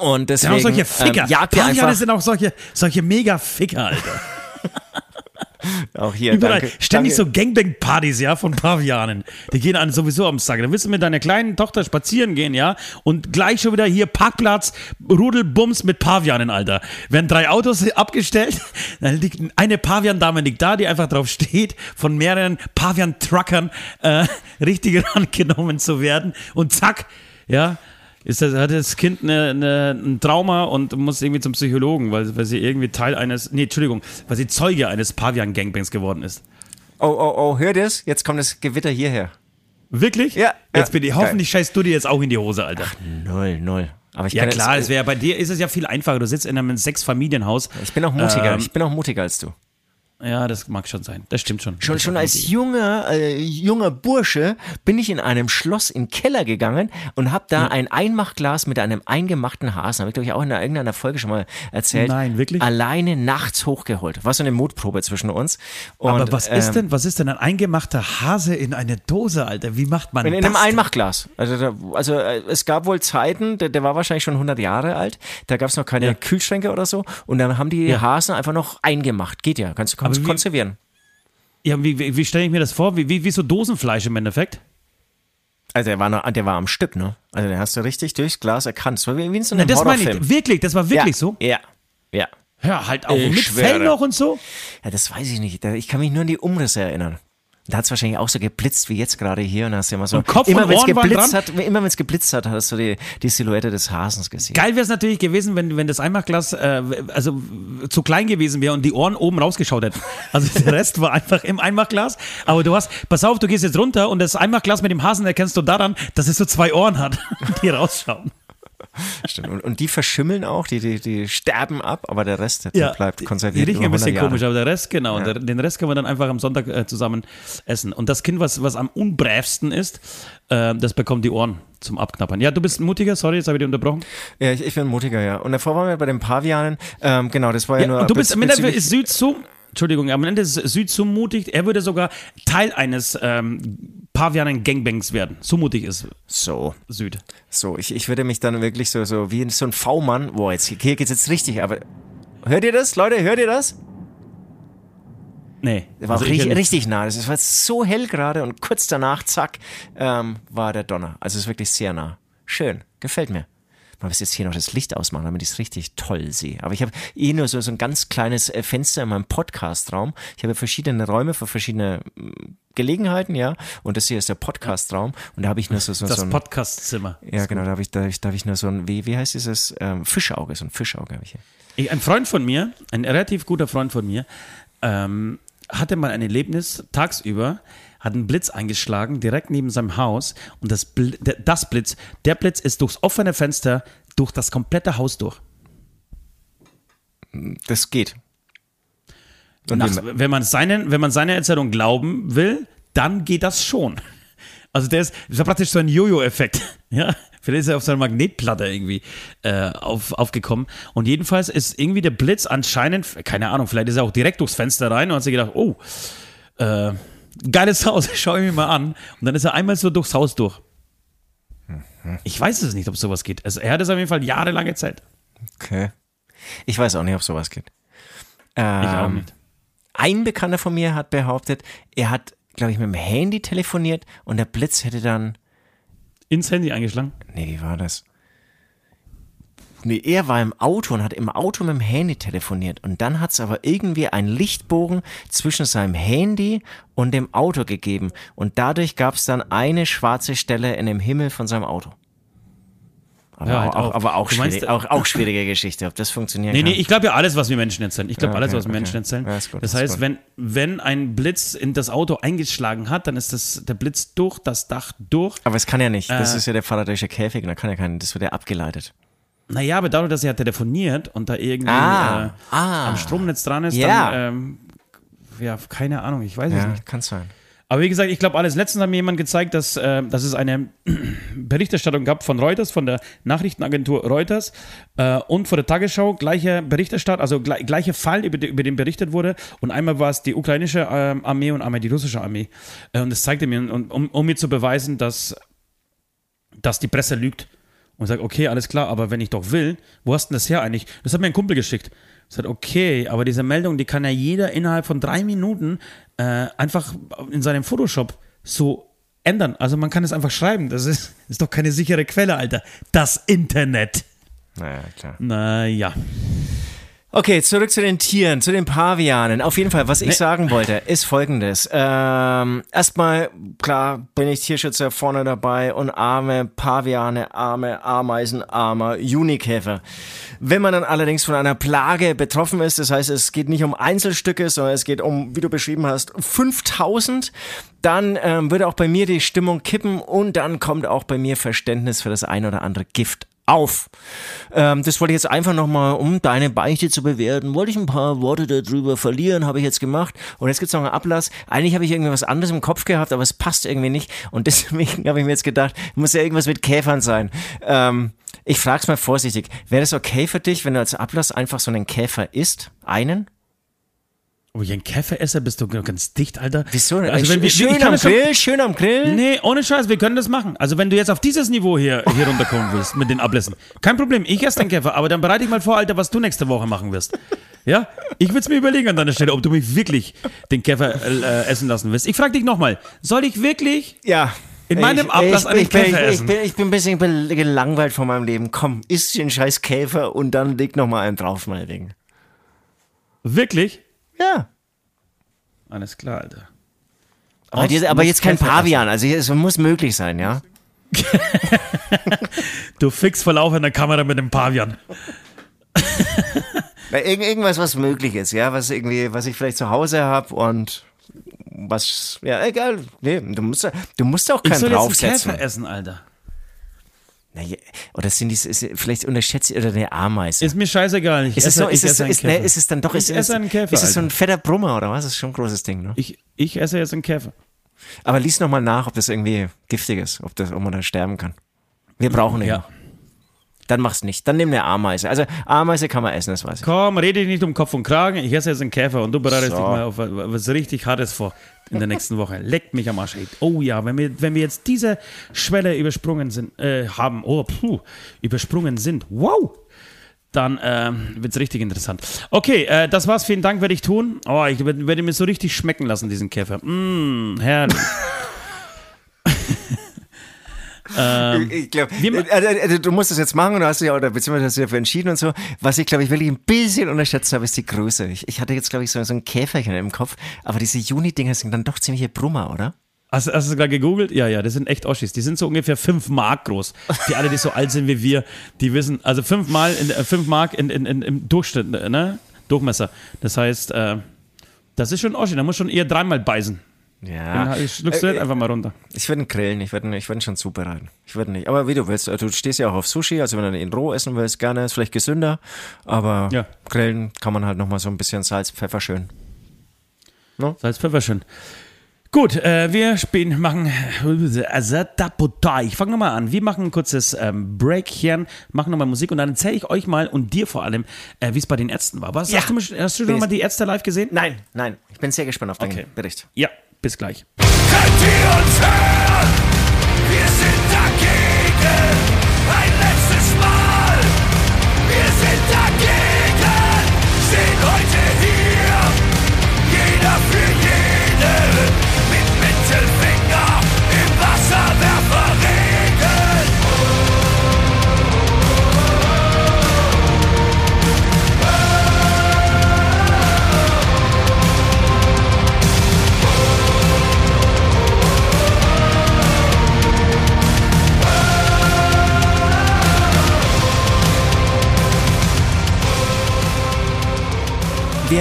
Und Das sind deswegen auch solche Ficker. Ähm, Paviane sind auch solche, solche Mega-Ficker, Alter. Auch hier. Überall. danke, Ständig danke. so Gangbang-Partys, ja, von Pavianen. Die gehen an sowieso am Sack. Dann willst du mit deiner kleinen Tochter spazieren gehen, ja, und gleich schon wieder hier Parkplatz, Rudelbums mit Pavianen, Alter. Werden drei Autos abgestellt, dann liegt eine Pavian-Dame liegt da, die einfach drauf steht, von mehreren Pavian-Truckern äh, richtig rangenommen zu werden. Und zack, ja, ist das, hat das Kind eine, eine, ein Trauma und muss irgendwie zum Psychologen, weil, weil sie irgendwie Teil eines, nee, Entschuldigung, weil sie Zeuge eines Pavian-Gangbangs geworden ist. Oh, oh, oh, hört es? Jetzt kommt das Gewitter hierher. Wirklich? Ja, Jetzt ja, bin ich, geil. hoffentlich scheißt du dir jetzt auch in die Hose, Alter. Null, null. Aber ich ja klar, jetzt, es wäre bei dir ist es ja viel einfacher. Du sitzt in einem Sechs-Familienhaus. ich bin auch mutiger. Ähm, ich bin auch mutiger als du. Ja, das mag schon sein. Das stimmt schon. Schon, schon ist als junger, äh, junger Bursche bin ich in einem Schloss in den Keller gegangen und habe da ein Einmachglas mit einem eingemachten Hasen, habe ich glaube ich auch in einer- irgendeiner Folge schon mal erzählt. Nein, wirklich? Alleine nachts hochgeholt. War so eine Mutprobe zwischen uns. Und, Aber was ist ähm, denn, was ist denn ein eingemachter Hase in eine Dose, Alter? Wie macht man In, in das? einem denn? Einmachglas. Also, da, also äh, es gab wohl Zeiten, der, der war wahrscheinlich schon 100 Jahre alt, da gab es noch keine Ja. Kühlschränke oder so und dann haben die Ja. Hasen einfach noch eingemacht. Geht ja, kannst du kannst Aber wie- konservieren. Ja, wie, wie, wie stelle ich mir das vor? Wie, wie, wie so Dosenfleisch im Endeffekt? Also der war, noch, der war am Stück, ne? Also den hast du richtig durchs Glas erkannt. Das war wie, wie in so einem Nein, das meine ich. Wirklich, das war wirklich ja. so? Ja, ja. Ja, halt auch Ich mit schwöre. Fell noch und so. Ja, das weiß ich nicht. Ich kann mich nur an die Umrisse erinnern. Da hat es wahrscheinlich auch so geblitzt wie jetzt gerade hier und hast du immer so. Und Kopf immer Ohren waren geblitzt hat, immer wenn es geblitzt hat, hast du die, die Silhouette des Hasens gesehen. Geil wäre es natürlich gewesen, wenn, wenn das Einmachglas äh, also zu klein gewesen wäre und die Ohren oben rausgeschaut hätten. Also der Rest war einfach im Einmachglas. Aber du hast, pass auf, du gehst jetzt runter und das Einmachglas mit dem Hasen erkennst du daran, dass es so zwei Ohren hat, die rausschauen. Stimmt. Und, und die verschimmeln auch, die, die, die sterben ab, aber der Rest, der, der bleibt konserviert. Die riechen ein bisschen 100 Jahre. komisch, aber der Rest, genau. Der, den Rest können wir dann einfach am Sonntag äh, zusammen essen. Und das Kind, was, was am unbrävsten ist, äh, das bekommt die Ohren zum Abknappern. Ja, du bist mutiger, sorry, jetzt habe ich dich unterbrochen. Ja, ich, ich bin mutiger, ja. Und davor waren wir bei den Pavianen. Ähm, genau, das war ja, Ja, nur. und du bist Süd so, Entschuldigung, am Ende ist Süd so mutig, er würde sogar Teil eines ähm, Pavianen Gangbangs werden. So mutig ist So, Süd. so. Ich, ich würde mich dann wirklich so, so wie so ein V-Mann. Boah, jetzt, hier geht's jetzt richtig, aber. Hört ihr das, Leute? Hört ihr das? Nee. War also richtig, richtig nah. Das war so hell gerade und kurz danach, zack, ähm, war der Donner. Also es ist wirklich sehr nah. Schön, gefällt mir. Man muss jetzt hier noch das Licht ausmachen, damit ich es richtig toll sehe. Aber ich habe eh nur so, so ein ganz kleines äh, Fenster in meinem Podcast-Raum. Ich habe verschiedene Räume für verschiedene mm, Gelegenheiten, ja. Und das hier ist der Podcast-Raum. Und da habe ich nur so, so, Das so ein. Podcast-Zimmer. ja, genau, da habe ich, da, hab ich, da hab ich nur so ein, wie, wie heißt dieses? Ähm, Fischauge, so ein Fischauge habe ich hier. Ich, ein Freund von mir, ein relativ guter Freund von mir, ähm, hatte mal ein Erlebnis tagsüber, hat einen Blitz eingeschlagen direkt neben seinem Haus und das, Bl das Blitz, der Blitz ist durchs offene Fenster durch das komplette Haus durch. Das geht. Nach, wenn, man seinen, wenn man seiner Erzählung glauben will, dann geht das schon. Also der ist, das ist ja praktisch so ein Jojo-Effekt. Ja, vielleicht ist er auf seiner Magnetplatte irgendwie äh, auf, aufgekommen. Und jedenfalls ist irgendwie der Blitz anscheinend, keine Ahnung, vielleicht ist er auch direkt durchs Fenster rein und hat sich gedacht, oh, äh, geiles Haus, schau ich mir mal an. Und dann ist er einmal so durchs Haus durch. Ich weiß es nicht, ob sowas geht. Also er hat es auf jeden Fall jahrelang erzählt. Okay. Ich weiß auch nicht, ob sowas geht. Ähm, Ich auch nicht. Ein Bekannter von mir hat behauptet, er hat, glaube ich, mit dem Handy telefoniert und der Blitz hätte dann. Ins Handy eingeschlagen. Nee, wie war das? Nee, er war im Auto und hat im Auto mit dem Handy telefoniert. Und dann hat es aber irgendwie einen Lichtbogen zwischen seinem Handy und dem Auto gegeben. Und dadurch gab es dann eine schwarze Stelle in dem Himmel von seinem Auto. Aber, Ja, halt auch, auch. aber auch, meinst- schwierig, auch, auch schwierige Geschichte, ob das funktioniert. Nee, nee, ich glaube ja alles, was wir Menschen erzählen. Ich glaube Ja, alles, okay, was wir Menschen okay. erzählen. Ja, gut, das heißt, gut. wenn, wenn ein Blitz in das Auto eingeschlagen hat, dann ist das, der Blitz durch das Dach durch. aber es kann ja nicht. Das Äh. ist ja der Faradayische Käfig, da kann ja kein, das wird ja abgeleitet. Naja, aber dadurch, dass er telefoniert und da irgendwie Ah, äh, ah. am Stromnetz dran ist, Ja. dann, ähm, ja, keine Ahnung, ich weiß es Ja, nicht. kann sein. Aber wie gesagt, ich glaube alles. Letztens hat mir jemand gezeigt, dass, äh, dass es eine Berichterstattung gab von Reuters, von der Nachrichtenagentur Reuters äh, und von der Tagesschau. Gleiche Berichterstattung, also gle gleiche Fall, über, die, über den berichtet wurde. Und einmal war es die ukrainische ähm, Armee und einmal die russische Armee. Äh, und das zeigte mir, um, um mir zu beweisen, dass, dass die Presse lügt. Und sagt, okay, alles klar, aber wenn ich doch will, wo hast du denn das her eigentlich? Das hat mir ein Kumpel geschickt. Ich sagt, okay, aber diese Meldung, die kann ja jeder innerhalb von drei Minuten äh, einfach in seinem Photoshop so ändern. Also man kann es einfach schreiben. Das ist, ist doch keine sichere Quelle, Alter. Das Internet. Naja, klar. Naja. Okay, zurück zu den Tieren, zu den Pavianen. Auf jeden Fall, was ich Nee. sagen wollte, ist folgendes. Ähm, erstmal, klar, bin ich Tierschützer vorne dabei und arme Paviane, arme Ameisen, armer Junikäfer. Wenn man dann allerdings von einer Plage betroffen ist, das heißt, es geht nicht um Einzelstücke, sondern es geht um, wie du beschrieben hast, 5000, dann ähm, würde auch bei mir die Stimmung kippen und dann kommt auch bei mir Verständnis für das ein oder andere Gift auf. Ähm, das wollte ich jetzt einfach nochmal, um deine Beichte zu bewerten, wollte ich ein paar Worte darüber verlieren, habe ich jetzt gemacht. Und jetzt gibt's noch einen Ablass. Eigentlich habe ich irgendwie was anderes im Kopf gehabt, aber es passt irgendwie nicht. Und deswegen habe ich mir jetzt gedacht, muss ja irgendwas mit Käfern sein. Ähm, ich frage es mal vorsichtig. Wäre das okay für dich, wenn du als Ablass einfach so einen Käfer isst? Einen? Oh, ich ein Käferesser bist du ganz dicht, Alter. Wieso? Also wenn wir, schön am das schon- Grill, schön am Grill. Nee, ohne Scheiß, wir können das machen. Also wenn du jetzt auf dieses Niveau hier, hier runterkommen willst mit den Ablässen, kein Problem, ich esse den Käfer, aber dann bereite ich mal vor, Alter, was du nächste Woche machen wirst. Ja? Ich würde es mir überlegen an deiner Stelle, ob du mich wirklich den Käfer äh, essen lassen willst. Ich frage dich nochmal, soll ich wirklich Ja. In meinem ich, Ablass ich, einen ich, Käfer ich, essen. bin, ich bin ein bisschen gelangweilt von meinem Leben. Komm, isst den scheiß Käfer und dann leg noch mal einen drauf, meinetwegen. wirklich? Ja. Alles klar, Alter. Aber, diese, aber jetzt kein Pavian, also es muss möglich sein, ja? Du fix vor laufender Kamera mit dem Pavian. Irgend, irgendwas, was möglich ist, ja, was irgendwie, was ich vielleicht zu Hause habe und was, ja, egal. Nee, du musst, du musst auch Ich keinen soll jetzt einen draufsetzen. Käfer essen, Alter. Na, ja, oder sind die, ist, vielleicht unterschätzt ihr oder eine Ameise? Ist mir scheißegal. Ich ist es esse, so, ist ich es, ist, Käfer. ist es dann doch, Ich ist, esse einen Käfer, ist es so ein fetter Brummer oder was? Das ist schon ein großes Ding, ne? ich, ich esse jetzt einen Käfer. Aber lies noch mal nach, ob das irgendwie giftig ist, ob, das, ob man da sterben kann. Wir brauchen ihn. Ja. Dann mach's nicht. Dann nimm eine Ameise. Also Ameise kann man essen, das weiß ich. Komm, rede dich nicht um Kopf und Kragen. Ich esse jetzt einen Käfer und du bereitest So. dich mal auf was richtig Hartes vor in der nächsten Woche. Leckt mich am Arsch. ey. Oh ja, wenn wir, wenn wir jetzt diese Schwelle übersprungen sind, äh, haben, oh, puh, übersprungen sind, wow, dann ähm, wird es richtig interessant. Okay, äh, das war's. Vielen Dank, werde ich tun. Oh, ich werd- werde mir so richtig schmecken lassen, diesen Käfer. Mmh, herrlich. Ähm, ich glaube, also, also, du musst das jetzt machen und du hast dich ja, oder beziehungsweise hast du dich dafür entschieden und so. Was ich, glaube ich, wirklich ein bisschen unterschätzt habe, ist die Größe. Ich, ich hatte jetzt, glaube ich, so, so ein Käferchen im Kopf, aber diese Juni-Dinger sind dann doch ziemliche Brummer, oder? Hast, hast du gerade gegoogelt? Ja, ja, das sind echt Oschis. Die sind so ungefähr 5 Mark groß. Die alle, die so alt sind wie wir, die wissen, also 5 Mal in, äh, fünf Mark in, in, in, im Durchschnitt, ne? Durchmesser. Das heißt, äh, das ist schon Oschi, da muss schon eher dreimal beißen. Ja. Dann schluckst du Äh, einfach mal runter. Ich würde ihn grillen, ich würde ihn, ich würd ihn schon zubereiten. Ich würde nicht. Aber wie du willst, du stehst ja auch auf Sushi, also wenn du ihn roh essen willst, gerne, ist vielleicht gesünder, aber Ja. grillen kann man halt nochmal so ein bisschen Salz, Pfeffer schön. Salz, Pfeffer schön. Gut, äh, wir spielen, machen. Ich fange nochmal an. Wir machen ein kurzes ähm, Breakchen, machen nochmal Musik und dann erzähle ich euch mal und dir vor allem, äh, wie es bei den Ärzten war. Was, Ja. Hast du, hast du Bin schon mal ich- die Ärzte live gesehen? Nein, nein, ich bin sehr gespannt auf deinen Okay. Bericht. Ja, bis gleich.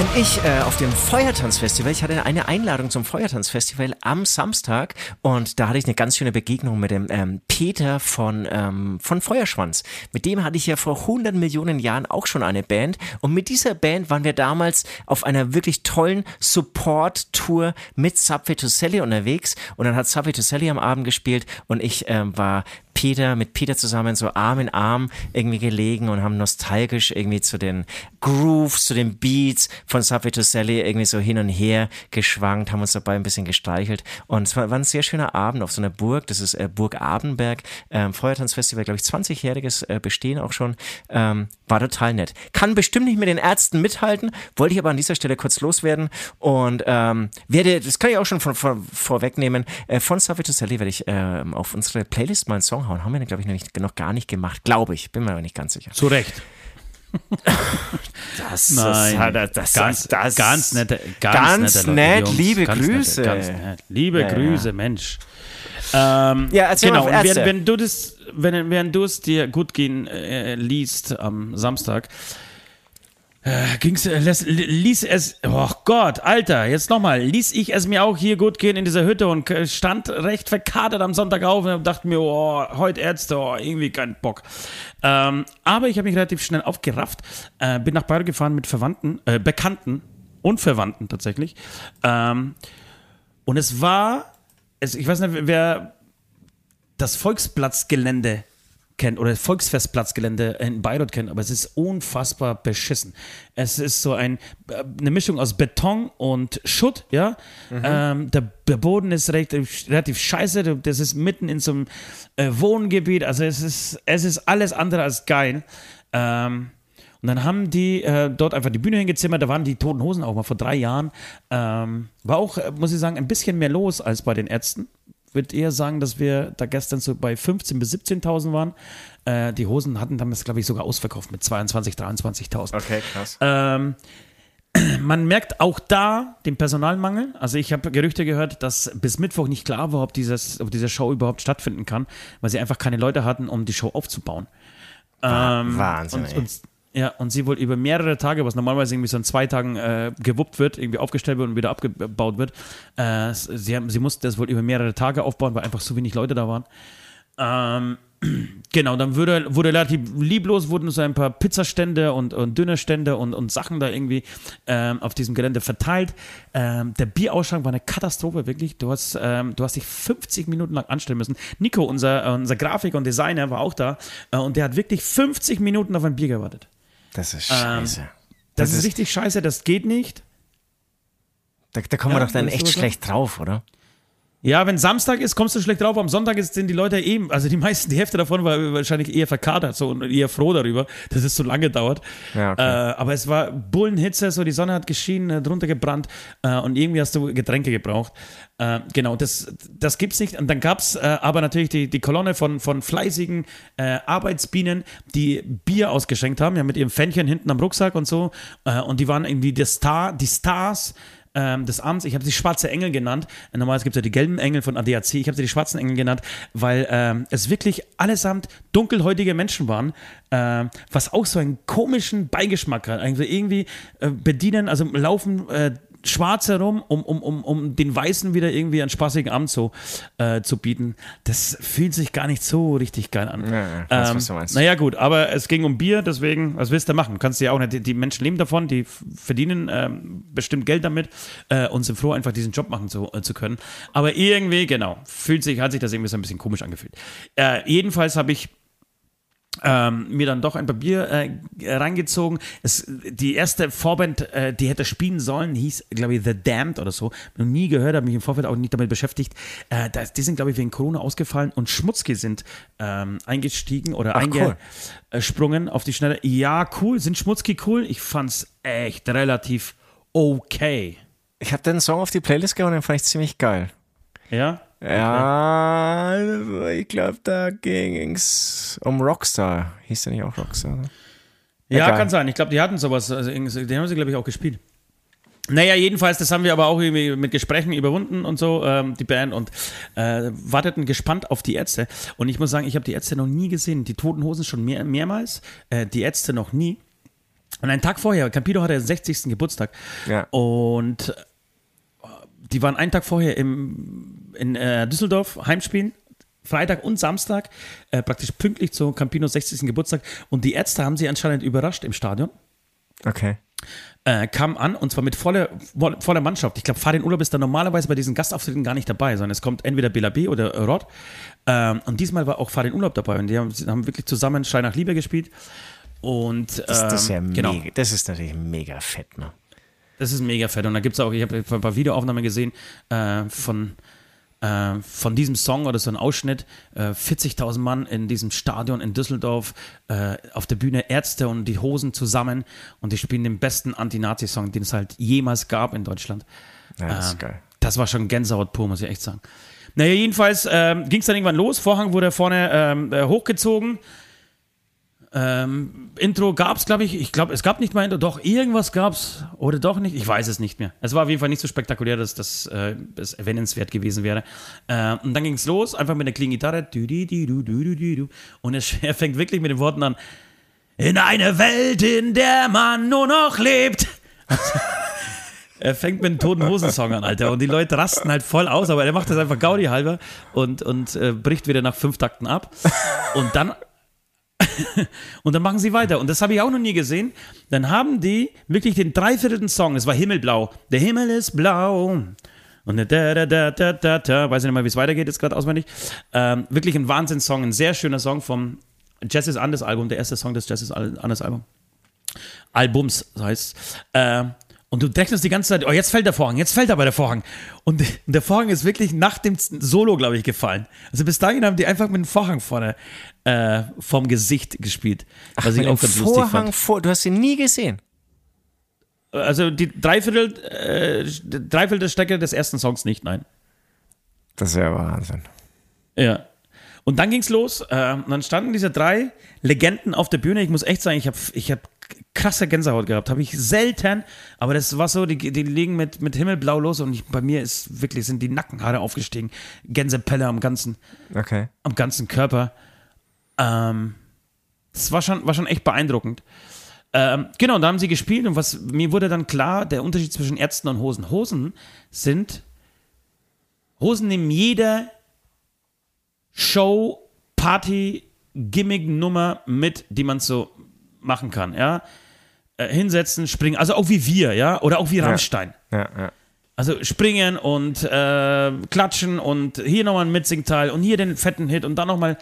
Während ich äh, auf dem Feuertanzfestival, ich hatte eine Einladung zum Feuertanzfestival am Samstag und da hatte ich eine ganz schöne Begegnung mit dem ähm, Peter von, ähm, von Feuerschwanz. Mit dem hatte ich ja vor 100 Millionen Jahren auch schon eine Band und mit dieser Band waren wir damals auf einer wirklich tollen Support-Tour mit Subway to Sally unterwegs und dann hat Subway to Sally am Abend gespielt und ich ähm, war Peter, mit Peter zusammen so Arm in Arm irgendwie gelegen und haben nostalgisch irgendwie zu den Grooves, zu den Beats von Subway to Sally irgendwie so hin und her geschwankt, haben uns dabei ein bisschen gestreichelt. Und es war, war ein sehr schöner Abend auf so einer Burg, das ist äh, Burg Abenberg, ähm, Feuertanzfestival, glaube ich, 20-jähriges äh, Bestehen auch schon, ähm, war total nett. Kann bestimmt nicht mit den Ärzten mithalten, wollte ich aber an dieser Stelle kurz loswerden. Und ähm, werde, das kann ich auch schon von, von vorwegnehmen, äh, von Subway to Sally werde ich äh, auf unsere Playlist mal einen Song hauen. Haben wir, glaube ich, noch, nicht, noch gar nicht gemacht. Glaube ich. Bin mir aber nicht ganz sicher. Zu Recht. Das, Nein, das, das, ganz, das, ganz nette, ganz, ganz nett, Jungs, liebe ganz Grüße. Nette, ganz nett. Liebe Ja, ja. Grüße, Mensch. Ähm, Ja, erzähl genau. mal während, wenn du das, wenn, während du es dir gut gehen äh, liest am Samstag, äh, ging's, äh, li- ließ es, oh Gott, Alter, jetzt nochmal, ließ ich es mir auch hier gut gehen in dieser Hütte und stand recht verkadert am Sonntag auf und dachte mir, oh, heute Ärzte, oh, irgendwie kein Bock. Ähm, aber ich habe mich relativ schnell aufgerafft, äh, bin nach Bayern gefahren mit Verwandten, äh, Bekannten und Verwandten tatsächlich. Ähm, und es war, es, ich weiß nicht, wer das Volksplatzgelände kennt oder Volksfestplatzgelände in Bayreuth kennt, aber es ist unfassbar beschissen. Es ist so ein, äh, eine Mischung aus Beton und Schutt, ja. Ähm, der, der Boden ist recht, relativ scheiße, das ist mitten in so einem äh, Wohngebiet, also es ist, es ist alles andere als geil. Ähm, und dann haben die äh, dort einfach die Bühne hingezimmert. Da waren die Toten Hosen auch mal vor drei Jahren. Ähm, war auch, äh, muss ich sagen, ein bisschen mehr los als bei den Ärzten. Würde eher sagen, dass wir da gestern so bei 15.000 bis 17.000 waren. Äh, die Hosen hatten damals, glaube ich, sogar ausverkauft mit 22.000, 23.000. Okay, krass. Ähm, man merkt auch da den Personalmangel. Also ich habe Gerüchte gehört, dass bis Mittwoch nicht klar war, ob, dieses, ob diese Show überhaupt stattfinden kann, weil sie einfach keine Leute hatten, um die Show aufzubauen. Ähm, Wahnsinn, Und, ey. und, ja, und sie wohl über mehrere Tage, was normalerweise irgendwie so in zwei Tagen äh, gewuppt wird, irgendwie aufgestellt wird und wieder abgebaut wird, äh, sie, haben, sie mussten das wohl über mehrere Tage aufbauen, weil einfach so wenig Leute da waren. Ähm, Genau, dann wurde, wurde relativ lieblos, wurden so ein paar Pizzastände und, und Dönerstände und, und Sachen da irgendwie ähm, auf diesem Gelände verteilt. Ähm, der Bierausschank war eine Katastrophe, wirklich. Du hast, ähm, du hast dich 50 Minuten lang anstellen müssen. Nico, unser, unser Grafiker und Designer, war auch da äh, und der hat wirklich 50 Minuten auf ein Bier gewartet. Das ist Ähm, scheiße. Das, Das ist, ist- richtig scheiße, das geht nicht. Da, da kommen Ja, wir doch dann echt schlecht drauf, oder? Ja, wenn Samstag ist, kommst du schlecht drauf. Am Sonntag sind die Leute eben, also die meisten, die Hälfte davon war wahrscheinlich eher verkadert so und eher froh darüber, dass es so lange dauert. Ja, okay. äh, aber es war Bullenhitze, so die Sonne hat geschienen, drunter gebrannt äh, und irgendwie hast du Getränke gebraucht. Äh, genau, das, das gibt's nicht. Und dann gab's äh, aber natürlich die, die Kolonne von, von fleißigen äh, Arbeitsbienen, die Bier ausgeschenkt haben, ja, mit ihrem Fännchen hinten am Rucksack und so. Äh, und die waren irgendwie die, Star, die Stars ähm, des Abends. Ich habe sie schwarze Engel genannt. Normalerweise gibt es ja die gelben Engel von ADAC. Ich habe sie die schwarzen Engel genannt, weil ähm, es wirklich allesamt dunkelhäutige Menschen waren, ähm, was auch so einen komischen Beigeschmack hat. Also irgendwie äh, bedienen, also laufen äh, schwarz herum, um, um, um, um den Weißen wieder irgendwie einen spaßigen Abend so, äh, zu bieten. Das fühlt sich gar nicht so richtig geil an. Ja, ich weiß, was du meinst. Naja, gut, aber es ging um Bier, deswegen, was willst du machen? Kannst du ja auch nicht, die- die Menschen leben davon, die verdienen ähm, bestimmt Geld damit äh, und sind froh, einfach diesen Job machen zu, äh, zu können. Aber irgendwie, genau, fühlt sich, hat sich das irgendwie so ein bisschen komisch angefühlt. Äh, jedenfalls habe ich ähm, mir dann doch ein paar Bier äh, reingezogen. Es, die erste Vorband, äh, die hätte spielen sollen, hieß, glaube ich, The Damned oder so. Noch nie gehört, habe mich im Vorfeld auch nicht damit beschäftigt. Äh, das, die sind, glaube ich, wegen Corona ausgefallen und Schmutzki sind ähm, eingestiegen oder Ach, cool. eingesprungen auf die Schnelle. Ja, cool. Sind Schmutzki cool? Ich fand's echt relativ okay. Ich habe den Song auf die Playlist gehauen, den fand ich ziemlich geil. Ja? Ja, ich glaube, da ging's um Rockstar. Hieß der nicht auch Rockstar? Ne? Ja, Egal. kann sein. Ich glaube, die hatten sowas. Also, den haben sie, glaube ich, auch gespielt. Naja, jedenfalls, das haben wir aber auch irgendwie mit Gesprächen überwunden und so, ähm, die Band, und äh, warteten gespannt auf die Ärzte. Und ich muss sagen, ich habe die Ärzte noch nie gesehen. Die Toten Hosen schon mehr, mehrmals, äh, die Ärzte noch nie. Und einen Tag vorher, Campino hatte den 60. Geburtstag. Ja. Und äh, die waren einen Tag vorher im, in äh, Düsseldorf Heimspielen. Freitag und Samstag, äh, praktisch pünktlich zu Campinos 60. Geburtstag. Und die Ärzte haben sie anscheinend überrascht im Stadion. Okay. Äh, kam an und zwar mit voller, voller Mannschaft. Ich glaube, Farin Urlaub ist da normalerweise bei diesen Gastauftritten gar nicht dabei, sondern es kommt entweder Bela B oder Rod. Ähm, und diesmal war auch Farin Urlaub dabei und die haben, haben wirklich zusammen Schrei nach Liebe gespielt. Und ähm, Das, das ist ja genau. mega, das ist natürlich mega fett, ne? Das ist mega fett. Und da gibt es auch, ich habe ein paar Videoaufnahmen gesehen äh, von, äh, von diesem Song oder so ein Ausschnitt. Äh, 40.000 Mann in diesem Stadion in Düsseldorf, äh, auf der Bühne Ärzte und die Hosen zusammen und die spielen den besten Anti-Nazi-Song, den es halt jemals gab in Deutschland. Ja, das ist Ähm, geil. Das war schon Gänsehaut pur, muss ich echt sagen. Naja, jedenfalls ähm, ging es dann irgendwann los. Vorhang wurde vorne ähm, äh, hochgezogen. Ähm, Intro gab es, glaube ich. Ich glaube, es gab nicht mal Intro. Doch, irgendwas gab es. Oder doch nicht. Ich weiß es nicht mehr. Es war auf jeden Fall nicht so spektakulär, dass das äh, es erwähnenswert gewesen wäre. Äh, und dann ging es los, einfach mit einer klingen Gitarre. Und er fängt wirklich mit den Worten an. In eine Welt, in der man nur noch lebt. Er fängt mit einem toten Hosensong an, Alter. Und die Leute rasten halt voll aus, aber er macht das einfach Gaudi halber und, und äh, bricht wieder nach fünf Takten ab. Und dann. und dann machen sie weiter. Und das habe ich auch noch nie gesehen. Dann haben die wirklich den dreiviertelten Song, es war Himmelblau. Der Himmel ist blau. Und da, da, da, da, da, da, weiß ich nicht mal, wie es weitergeht, jetzt gerade auswendig. Ähm, wirklich ein Wahnsinnssong, ein sehr schöner Song vom Jazz is Anders Album, der erste Song des Jazz is Anders Album. Albums, so heißt äh, Und du rechnest die ganze Zeit, oh, jetzt fällt der Vorhang, jetzt fällt aber der Vorhang. Und der Vorhang ist wirklich nach dem Solo, glaube ich, gefallen. Also bis dahin haben die einfach mit dem Vorhang vorne äh, vorm Gesicht gespielt. Was ich Mit auch ganz lustig Vorhang fand. vor, du hast ihn nie gesehen. Also die Dreiviertel, äh, Dreiviertel der Strecke des ersten Songs nicht, nein. Das ja Wahnsinn. Ja. Und dann ging's los. Äh, und dann standen diese drei Legenden auf der Bühne. Ich muss echt sagen, ich habe ich hab krasse Gänsehaut gehabt. Habe ich selten. Aber das war so, die, die liegen mit, mit Himmelblau los und ich, bei mir ist wirklich, sind die Nackenhaare aufgestiegen. Gänsepelle am ganzen, Okay. am ganzen Körper. Ähm, das war schon, war schon echt beeindruckend. Ähm, genau, da haben sie gespielt und was mir wurde dann klar, der Unterschied zwischen Ärzten und Hosen. Hosen sind Hosen nehmen jede Show, Party, Gimmick-Nummer mit, die man so machen kann, ja. Äh, hinsetzen, springen, also auch wie wir, ja, oder auch wie Rammstein. Ja, ja. Also springen und äh, klatschen und hier nochmal ein Mitsingteil und hier den fetten Hit und dann nochmal.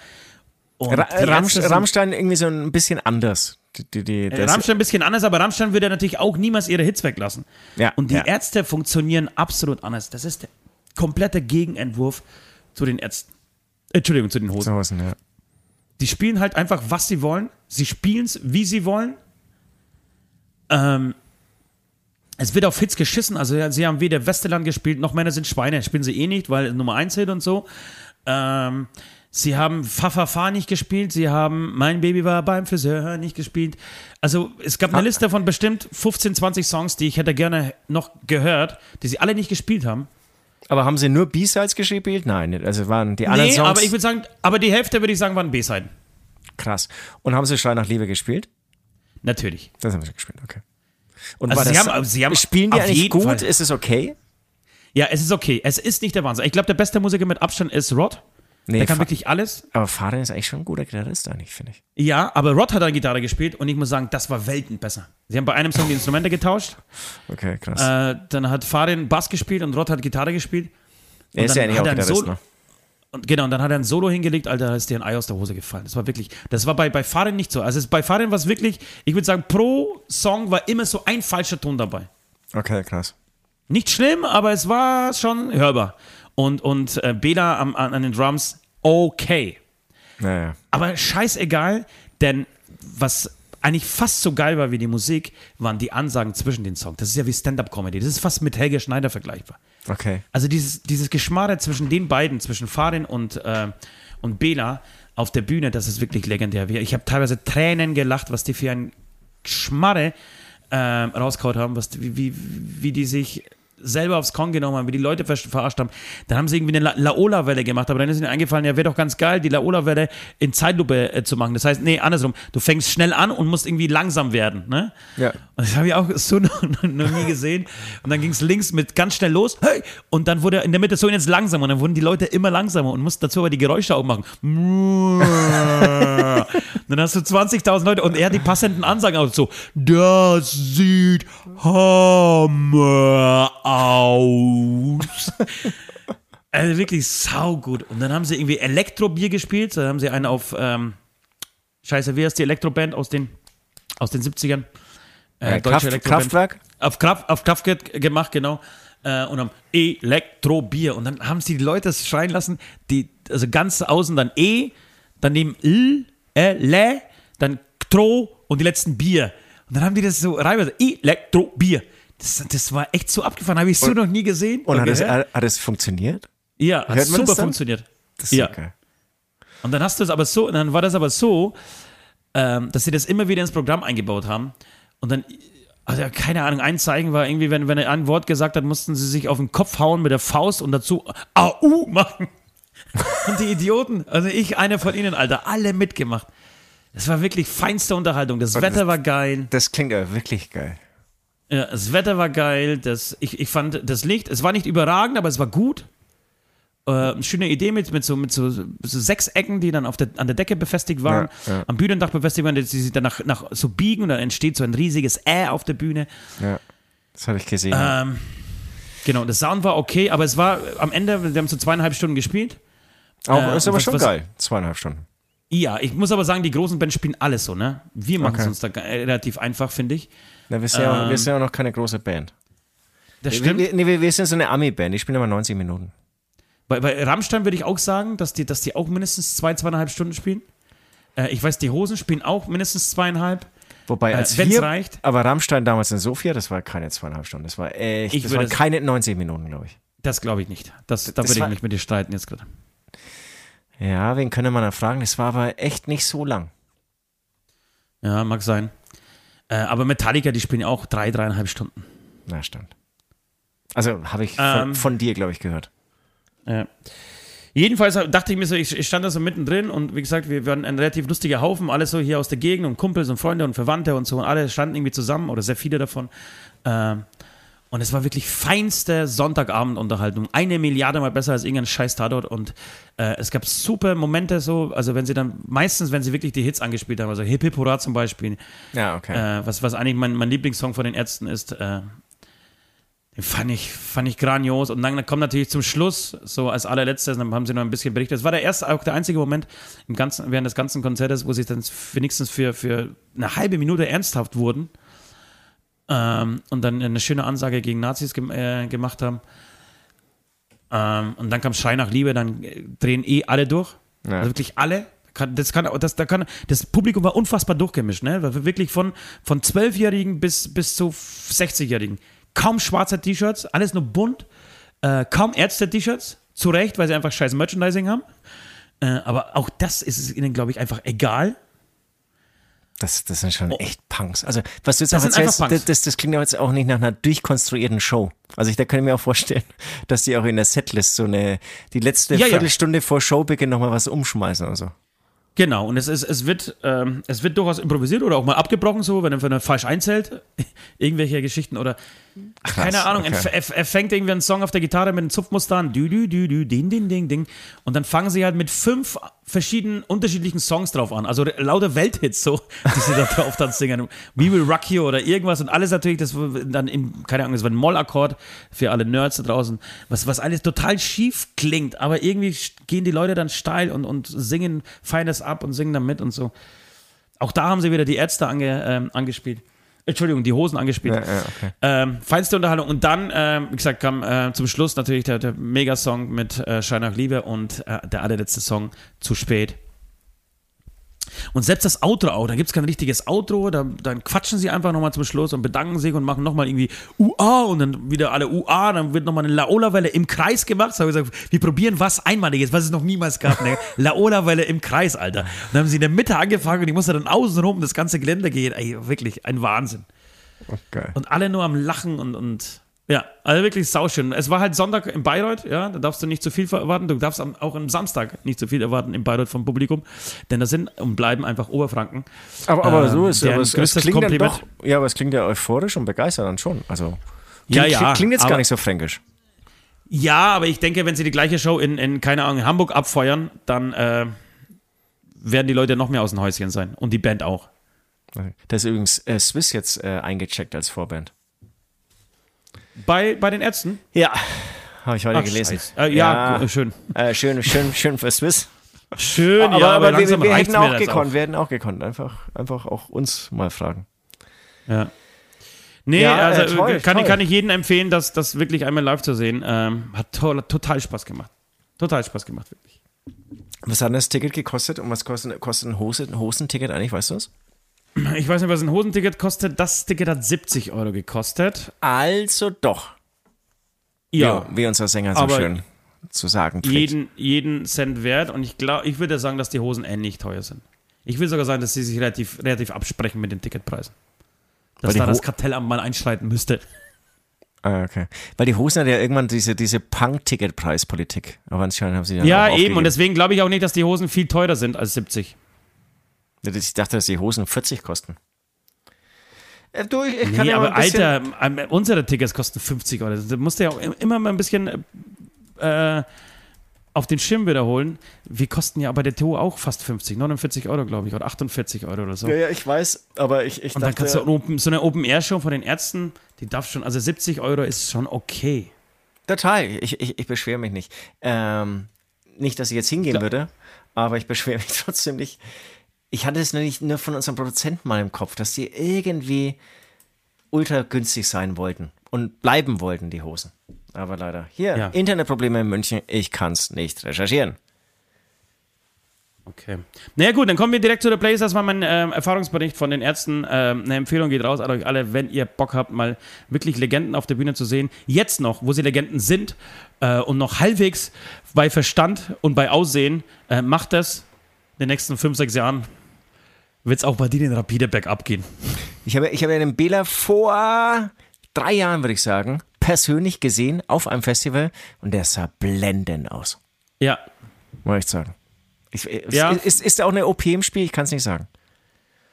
Ra sind- Rammstein irgendwie so ein bisschen anders. Die, die, die, äh, Rammstein ein bisschen anders, aber Rammstein würde natürlich auch niemals ihre Hits weglassen. Ja, Und die ja. Ärzte funktionieren absolut anders. Das ist der komplette Gegenentwurf zu den Ärzten. Entschuldigung, zu den Hosen. Zu Hosen, ja. Die spielen halt einfach, was sie wollen. Sie spielen es, wie sie wollen. Ähm, es wird auf Hits geschissen. Also sie haben weder Westerland gespielt, noch Männer sind Schweine. Spielen sie eh nicht, weil Nummer 1 Hit und so. Ähm, sie haben Fa Fa Fa nicht gespielt. Sie haben Mein Baby war beim Friseur nicht gespielt. Also es gab eine Liste von bestimmt 15, 20 Songs, die ich hätte gerne noch gehört, die sie alle nicht gespielt haben. Aber haben sie nur B-Sides gespielt? Nein, also waren die anderen Nee, Songs aber ich würde sagen, aber die Hälfte würde ich sagen, waren B-Seiten. krass. Und haben sie Schrei nach Liebe gespielt? Natürlich. Das haben sie gespielt, okay. Und Also sie das, haben- sie haben spielen die eigentlich gut? Fall- Ist es okay? Ja, es ist okay. Es ist nicht der Wahnsinn. Ich glaube, der beste Musiker mit Abstand ist Rod. Nee, der kann Fa- wirklich alles. aber Farin ist eigentlich schon ein guter Gitarrist eigentlich, finde ich. Ja, aber Rod hat eine Gitarre gespielt und ich muss sagen, das war Welten besser. Sie haben bei einem Song die Instrumente getauscht. Okay, krass. Äh, dann hat Farin Bass gespielt und Rod hat Gitarre gespielt. er ist ja eigentlich auch Gitarrist, Solo- ne? Und genau, und dann hat er ein Solo hingelegt, Alter, da ist dir ein Ei aus der Hose gefallen. Das war wirklich, das war bei, bei Farin nicht so. Also es, bei Farin war es wirklich, ich würde sagen, pro Song war immer so ein falscher Ton dabei. Okay, krass. Nicht schlimm, aber es war schon hörbar. Und, und äh, Bela am, an, an den Drums, okay. Naja. Aber scheißegal, denn was eigentlich fast so geil war wie die Musik, waren die Ansagen zwischen den Songs. Das ist ja wie Stand-Up-Comedy. Das ist fast mit Helge Schneider vergleichbar. Okay. Also dieses, dieses Geschmarre zwischen den beiden, zwischen Farin und, äh, und Bela auf der Bühne, das ist wirklich legendär. Ich habe teilweise Tränen gelacht, was die für ein Geschmarre äh, rausgehauen haben, was, wie, wie, wie die sich selber aufs Korn genommen haben, wie die Leute ver verarscht haben. Dann haben sie irgendwie eine La Laola-Welle gemacht, aber dann ist ihnen eingefallen, ja, wäre doch ganz geil, die Laola-Welle in Zeitlupe äh, zu machen. Das heißt, nee, andersrum. Du fängst schnell an und musst irgendwie langsam werden. Ne? Ja. Und das habe ich auch so noch, noch nie gesehen. Und dann ging es links mit ganz schnell los. Hey! Und dann wurde in der Mitte so jetzt langsam. Und dann wurden die Leute immer langsamer und mussten dazu aber die Geräusche auch machen. dann hast du 20.000 Leute und er die passenden Ansagen auch so. Das sieht Hammer aus. Also wirklich saugut. Und dann haben sie irgendwie Elektrobier gespielt. Dann haben sie einen auf, ähm, scheiße, wie heißt die Elektroband aus den, aus den 70ern? Äh, Kraft, Kraftwerk? Auf, Kraft, auf Kraftwerk gemacht, genau. Äh, und haben Elektrobier. Und dann haben sie die Leute schreien lassen, die, also ganz außen dann E, dann neben L, äh, Le, dann Tro und die letzten Bier. Und dann haben die das so reihenweise, Elektrobier. Das, das war echt so abgefahren, habe ich so noch nie gesehen. Und hat es, gehört. hat es funktioniert? Ja, hat super funktioniert. Das ist Ja. geil. Und dann hast du es aber so, dann war das aber so, ähm, dass sie das immer wieder ins Programm eingebaut haben. Und dann, also keine Ahnung, ein Zeichen war irgendwie, wenn, wenn er ein Wort gesagt hat, mussten sie sich auf den Kopf hauen mit der Faust und dazu AU machen. Und die Idioten, also ich, einer von ihnen, Alter, alle mitgemacht. Das war wirklich feinste Unterhaltung. Das Und Wetter das- war geil. Das klingt ja wirklich geil. Ja, das Wetter war geil. Das, ich, ich fand das Licht, es war nicht überragend, aber es war gut. Äh, eine schöne Idee mit, mit, so, mit so, so sechs Ecken, die dann auf der, an der Decke befestigt waren, Ja, ja. am Bühnendach befestigt waren, die sich dann nach, nach so biegen und dann entsteht so ein riesiges Ä auf der Bühne. Ja. Das habe ich gesehen. Ähm, genau, das Sound war okay, aber es war am Ende, wir haben so zweieinhalb Stunden gespielt. Auch, äh, ist aber was- schon was- geil. Zweieinhalb Stunden. Ja, ich muss aber sagen, die großen Bands spielen alles so, ne? Wir machen es Okay. uns da äh, relativ einfach, finde ich. Na, wir, sind ja, Ähm, wir sind ja noch keine große Band. Das Wir, stimmt. wir, nee, wir, wir sind so eine Ami-Band. Die spielen immer 90 Minuten. Bei, bei Rammstein würde ich auch sagen, dass die, dass die auch mindestens zwei, zweieinhalb Stunden spielen. Äh, ich weiß, die Hosen spielen auch mindestens zweieinhalb. Wobei, Äh, als wenn's wir, reicht. aber Rammstein damals in Sofia, das war keine zweieinhalb Stunden. Das war echt, Ich das waren keine 90 Minuten, glaube ich. Das glaube ich nicht. Das, da Das würde ich mich mit dir streiten jetzt gerade. Ja, wen können wir da fragen? Das war aber echt nicht so lang. Ja, mag sein. Äh, aber Metallica, die spielen ja auch drei, dreieinhalb Stunden. Na, stand. Also habe ich von, Ähm. von dir, glaube ich, gehört. Ja. Jedenfalls dachte ich mir so, ich, ich stand da so mittendrin und wie gesagt, wir waren ein relativ lustiger Haufen, alles so hier aus der Gegend und Kumpels und Freunde und Verwandte und so und alle standen irgendwie zusammen oder sehr viele davon. Ähm, und es war wirklich feinste Sonntagabendunterhaltung. Eine Milliarde mal besser als irgendein scheiß Tatort. Und äh, es gab super Momente so, also wenn sie dann, meistens, wenn sie wirklich die Hits angespielt haben, also Hip Hip Hurra zum Beispiel, Ja, okay. äh, was, was eigentlich mein, mein Lieblingssong von den Ärzten ist, äh, den fand ich, fand ich grandios. Und dann kommt natürlich zum Schluss, so als allerletztes, dann haben sie noch ein bisschen berichtet. Das war der erste, auch der einzige Moment im ganzen, während des ganzen Konzertes, wo sie dann wenigstens für, für eine halbe Minute ernsthaft wurden. Ähm, und dann eine schöne Ansage gegen Nazis gem äh, gemacht haben. Ähm, und dann kam Schrei nach Liebe, dann äh, drehen eh alle durch. Ja. Also wirklich alle. Das, kann, das, da kann, das Publikum war unfassbar durchgemischt, ne? Wirklich von, von 12-Jährigen bis, bis zu 60-Jährigen. Kaum schwarze T-Shirts, alles nur bunt. Äh, kaum Ärzte-T-Shirts, zu Recht, weil sie einfach scheiß Merchandising haben. Äh, aber auch das ist es ihnen, glaube ich, einfach egal. Das, das sind schon echt Punks. Also, was du jetzt Oh. Das erzählst, das, das, das klingt ja jetzt auch nicht nach einer durchkonstruierten Show. Also, ich, da kann ich mir auch vorstellen, dass die auch in der Setlist so eine, die letzte Ja, ja. Viertelstunde vor Showbeginn nochmal was umschmeißen oder so. Genau, und es, ist, es, wird, ähm, es wird durchaus improvisiert oder auch mal abgebrochen, so, wenn er, falsch einzählt. Irgendwelche Geschichten oder. Ach, Krass, keine Ahnung, okay. er, er, er fängt irgendwie einen Song auf der Gitarre mit einem Zupfmuster an. Dü, dü, dü, dü, ding, ding, ding, ding. Und dann fangen sie halt mit fünf verschiedenen unterschiedlichen Songs drauf an. Also lauter Welthits, so, die sie da drauf dann singen. We Will Rock You oder irgendwas und alles natürlich, das dann im, keine Ahnung, das war ein Mollakkord für alle Nerds da draußen, was, was alles total schief klingt, aber irgendwie gehen die Leute dann steil und, und singen, feiern das ab und singen dann mit und so. Auch da haben sie wieder die Ärzte ange, ähm, angespielt. Entschuldigung, die Hosen angespielt. Ja, ja, okay. Ähm, feinste Unterhaltung. Und dann, ähm, wie gesagt, kam äh, zum Schluss natürlich der, der Megasong mit äh, Schein nach Liebe und äh, der allerletzte Song zu spät. Und selbst das Outro auch, da gibt es kein richtiges Outro, da, dann quatschen sie einfach nochmal zum Schluss und bedanken sich und machen nochmal irgendwie UA und dann wieder alle UA, dann wird nochmal eine Laola-Welle im Kreis gemacht. So habe ich gesagt, wir probieren was Einmaliges, was es noch niemals gab. Eine Laola-Welle im Kreis, Alter. Und dann haben sie in der Mitte angefangen und ich musste dann außenrum das ganze Gelände gehen. Ey, wirklich ein Wahnsinn. Geil. Und alle nur am Lachen und, und Ja, also wirklich sauschön. Es war halt Sonntag in Bayreuth, ja, da darfst du nicht zu viel erwarten. Du darfst auch am Samstag nicht zu viel erwarten in Bayreuth vom Publikum, denn das sind und bleiben einfach Oberfranken. Aber, aber Ähm, so ist aber es, es klingt dann Kompliment. doch, ja, aber es klingt ja euphorisch und begeistert dann schon. Also Ja, klingt, ja, klingt jetzt aber- gar nicht so fränkisch. Ja, aber ich denke, wenn sie die gleiche Show in, in keine Ahnung, in Hamburg abfeuern, dann äh, werden die Leute noch mehr aus dem Häuschen sein und die Band auch. Da ist übrigens äh, Swiss jetzt äh, eingecheckt als Vorband. Bei, bei den Ärzten? Ja, habe ich heute Ach, gelesen. Äh, ja, gu- schön. Äh, schön, schön, schön für Swiss. Schön, aber, ja, aber, wir, langsam wir reicht's hätten auch gekonnt, wir hätten auch gekonnt. Einfach, einfach auch uns mal fragen. Ja. Nee, Ja, also äh, toll, kann, toll. Ich, kann ich jedem empfehlen, das, das wirklich einmal live zu sehen. Ähm, hat to total Spaß gemacht. Total Spaß gemacht, wirklich. Was hat das Ticket gekostet und was kostet, kostet ein Hosenticket eigentlich, weißt du das? Ich weiß nicht, was ein Hosenticket kostet. Das Ticket hat 70 Euro gekostet. Also doch. Ja, Wie, wie unser Sänger so schön zu sagen pflegt. jeden, jeden Cent wert. Und ich glaube, ich würde sagen, dass die Hosen ähnlich teuer sind. Ich will sogar sagen, dass sie sich relativ, relativ absprechen mit den Ticketpreisen. Dass da das Ho- Kartellamt mal einschreiten müsste. Ah, okay. Weil die Hosen hat ja irgendwann diese, diese Punk-Ticket-Preispolitik. Aber anscheinend haben sie Ja, auch eben. Und deswegen glaube ich auch nicht, dass die Hosen viel teurer sind als 70. Ich dachte, dass die Hosen 40 kosten. Äh, du, ich, ich kann Nee, ja aber Alter, ähm, unsere Tickets kosten 50 Euro. Da musst du ja auch immer mal ein bisschen äh, auf den Schirm wiederholen. Wir kosten ja bei der TU auch fast 50, 49 Euro, glaube ich, oder 48 Euro oder so. Ja, ja, ich weiß, aber ich, ich Und dann dachte, kannst du open, so eine Open-Air-Show von den Ärzten, die darf schon, also 70 Euro ist schon okay. total, ich, ich, ich beschwere mich nicht. Ähm, nicht, dass ich jetzt hingehen Klar. würde, aber ich beschwere mich trotzdem nicht. Ich hatte es nämlich nur von unserem Produzenten mal im Kopf, dass die irgendwie ultra günstig sein wollten und bleiben wollten, die Hosen. Aber leider. Hier, Ja. Internetprobleme in München, ich kann es nicht recherchieren. Okay. Naja gut, dann kommen wir direkt zu der Playlist. Das war mein ähm, Erfahrungsbericht von den Ärzten. Ähm, eine Empfehlung geht raus an euch alle, wenn ihr Bock habt, mal wirklich Legenden auf der Bühne zu sehen. Jetzt noch, wo sie Legenden sind äh, und noch halbwegs bei Verstand und bei Aussehen, äh, macht das. In den nächsten fünf, sechs Jahren wird es auch bei dir den rapide bergab gehen. Ich habe, ich habe den Bela vor drei Jahren, würde ich sagen, persönlich gesehen auf einem Festival und der sah blendend aus. Ja, Muss ich sagen. Ich, Ja. ist, ist, ist da auch eine OP im Spiel? Ich kann es nicht sagen.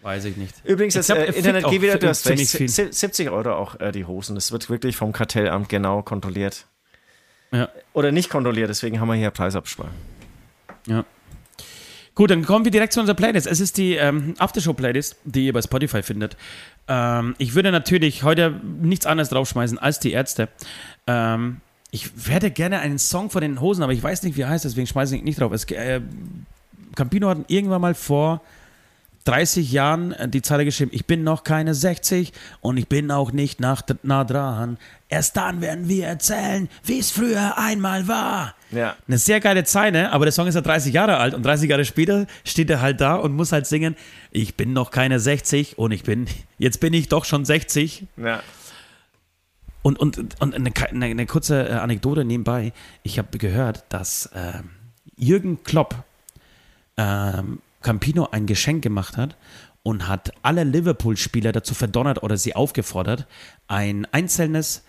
weiß ich nicht. Übrigens, das äh, er Internet geht wieder, du hast recht. viel. Si- 70 Euro auch äh, die Hosen. Das wird wirklich vom Kartellamt genau kontrolliert. Ja. Oder nicht kontrolliert, deswegen haben wir hier Preisabsprache. Ja. Gut, dann kommen wir direkt zu unserer Playlist. Es ist die ähm, Aftershow-Playlist, die ihr bei Spotify findet. Ähm, ich würde natürlich heute nichts anderes draufschmeißen als die Ärzte. Ähm, ich werde gerne einen Song von den Hosen, aber ich weiß nicht, wie er heißt, deswegen schmeiße ich ihn nicht drauf. Es, äh, Campino hat irgendwann mal vor 30 Jahren äh, die Zeile geschrieben, ich bin noch keine 60 und ich bin auch nicht nach, nah dran. Erst dann werden wir erzählen, wie es früher einmal war. Ja. Eine sehr geile Zeile, aber der Song ist ja 30 Jahre alt und 30 Jahre später steht er halt da und muss halt singen, ich bin noch keine 60 und ich bin, jetzt bin ich doch schon 60. ja. Und, und, und eine, eine, eine kurze äh, Anekdote nebenbei. Ich habe gehört, dass ähm, Jürgen Klopp ähm, Campino ein Geschenk gemacht hat und hat alle Liverpool-Spieler dazu verdonnert oder sie aufgefordert, ein einzelnes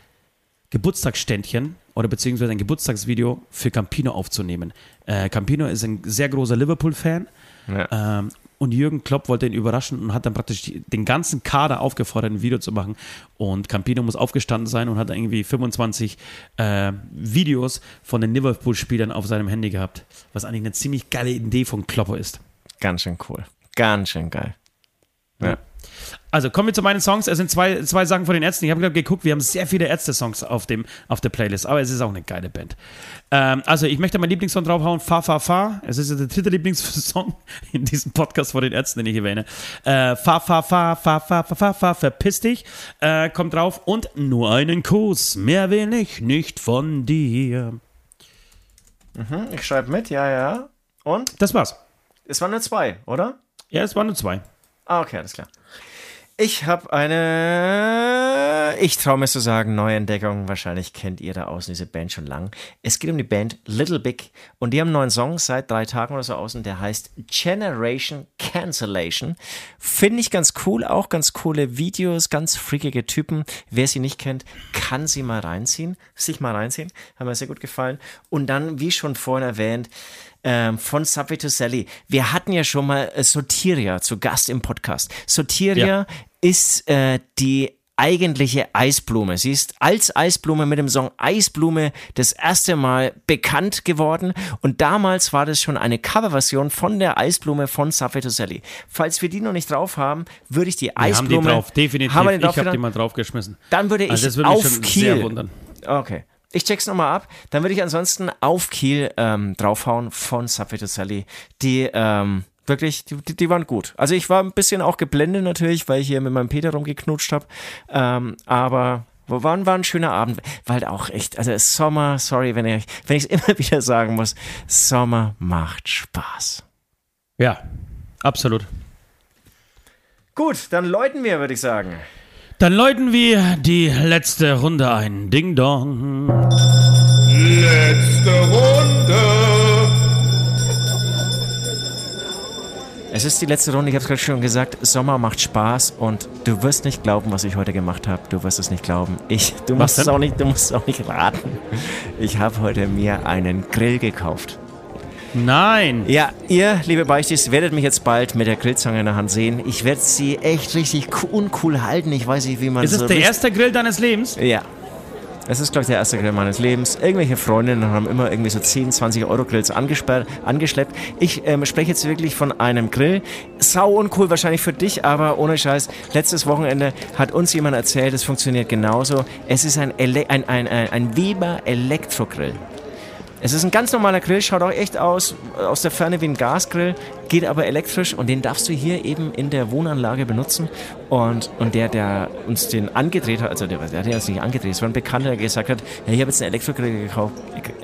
Geburtstagsständchen oder beziehungsweise ein Geburtstagsvideo für Campino aufzunehmen. Äh, Campino ist ein sehr großer Liverpool-Fan Ja. ähm, und Jürgen Klopp wollte ihn überraschen und hat dann praktisch die, den ganzen Kader aufgefordert, ein Video zu machen. Und Campino muss aufgestanden sein und hat irgendwie 25 äh, Videos von den Liverpool-Spielern auf seinem Handy gehabt. Was eigentlich eine ziemlich geile Idee von Kloppo ist. Ganz schön cool. Ganz schön geil. Ja. Also kommen wir zu meinen Songs. Es sind zwei, zwei Sachen von den Ärzten. Ich habe gerade geguckt, wir haben sehr viele Ärzte-Songs auf, dem, auf der Playlist, aber es ist auch eine geile Band. Ähm, also ich möchte meinen Lieblingssong draufhauen, Fa Fa Fa. Es ist der dritte Lieblingssong in diesem Podcast von den Ärzten, den ich erwähne. Äh, fa Fa Fa Fa Fa Fa Fa Fa, verpiss dich, äh, kommt drauf und nur einen Kuss, mehr will ich nicht von dir. Ich schreibe mit, ja, ja. Und? Das war's. Es waren nur zwei, oder? Ja, es waren nur zwei. Ah, okay, alles klar. Ich habe eine, ich traue mir zu sagen, Neuentdeckung. Wahrscheinlich kennt ihr da außen diese Band schon lang. Es geht um die Band Little Big und die haben einen neuen Song seit drei Tagen oder so außen, der heißt Generation Cancellation. Finde ich ganz cool, auch ganz coole Videos, ganz freakige Typen. Wer sie nicht kennt, kann sie mal reinziehen, sich mal reinziehen. Hat mir sehr gut gefallen. Und dann, wie schon vorhin erwähnt, ähm, von Subway to Sally. Wir hatten ja schon mal äh, Sotiria zu Gast im Podcast. Sotiria Ja. ist äh, die eigentliche Eisblume. Sie ist als Eisblume mit dem Song Eisblume das erste Mal bekannt geworden und damals war das schon eine Coverversion von der Eisblume von to Sally. Falls wir die noch nicht drauf haben, würde ich die Wir haben die Eisblume drauf, definitiv. Haben wir die ich drauf habe die mal draufgeschmissen. Dann würde ich Also das würde mich auf schon Kiel sehr wundern. Okay. Ich check's nochmal ab. Dann würde ich ansonsten auf Kiel ähm, draufhauen von Subway to Sally. Die, ähm, wirklich, die, die, waren gut. Also ich war ein bisschen auch geblendet natürlich, weil ich hier mit meinem Peter rumgeknutscht habe. Ähm, aber war, war ein schöner Abend. Weil halt auch echt, also Sommer, sorry, wenn ich wenn ich es immer wieder sagen muss, Sommer macht Spaß. Ja, absolut. Gut, dann läuten wir, würde ich sagen. Dann läuten wir die letzte Runde ein. Ding Dong. Letzte Runde. Es ist die letzte Runde, ich habe es gerade schon gesagt, Sommer macht Spaß und du wirst nicht glauben, was ich heute gemacht habe. Du wirst es nicht glauben. Ich, du Was musst es auch nicht, du musst es auch nicht raten. Ich habe heute mir einen Grill gekauft. Nein. Ja, ihr, liebe Beichtis, werdet mich jetzt bald mit der Grillzange in der Hand sehen. Ich werde sie echt richtig co- uncool halten. Ich weiß nicht, wie man Ist es so der erste Grill deines Lebens? Ja. Es ist, glaube ich, der erste Grill meines Lebens. Irgendwelche Freundinnen haben immer irgendwie so 10, 20 Euro Grills angesperrt, angeschleppt. Ich ähm, spreche jetzt wirklich von einem Grill. Sau uncool wahrscheinlich für dich, aber ohne Scheiß. Letztes Wochenende hat uns jemand erzählt, es funktioniert genauso. Es ist ein, Ele ein, ein, ein, ein Weber Elektrogrill. Es ist ein ganz normaler Grill, schaut auch echt aus, aus der Ferne wie ein Gasgrill, geht aber elektrisch und den darfst du hier eben in der Wohnanlage benutzen. Und, und der, der uns den angedreht hat, also der, der hat uns nicht angedreht, es war ein Bekannter, der gesagt hat, ja, ich habe jetzt einen Elektrogrill gekauft,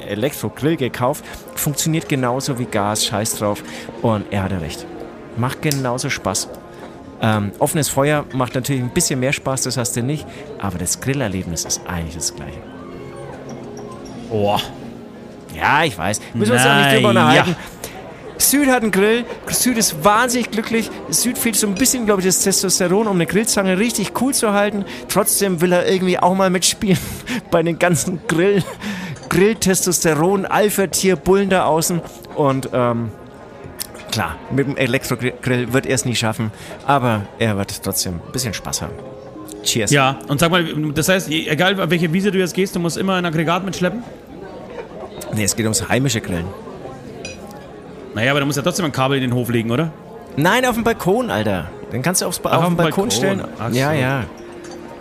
Elektrogrill gekauft, funktioniert genauso wie Gas, scheiß drauf. Und er hatte recht. Macht genauso Spaß. Ähm, offenes Feuer macht natürlich ein bisschen mehr Spaß, das hast du nicht, aber das Grillerlebnis ist eigentlich das gleiche. Boah. Ja, ich weiß. Müssen wir uns auch nicht drüber unterhalten. ja. Süd hat einen Grill. Süd ist wahnsinnig glücklich. Süd fehlt so ein bisschen, glaube ich, das Testosteron, um eine Grillzange richtig cool zu halten. Trotzdem will er irgendwie auch mal mitspielen bei den ganzen Grill, Grill-Testosteron, Alpha-Tier, Bullen da außen. Und ähm, klar, mit dem Elektrogrill wird er es nie schaffen. Aber er wird trotzdem ein bisschen Spaß haben. Cheers. Ja, und sag mal, das heißt, egal auf welche Wiese du jetzt gehst, du musst immer ein Aggregat mitschleppen? Nee, es geht ums heimische Grillen. Naja, aber du musst ja trotzdem ein Kabel in den Hof legen, oder? Nein, auf dem Balkon, Alter. Den kannst du aufs ba auf, auf den dem Balkon, Balkon. stellen. Ach ja, so. ja.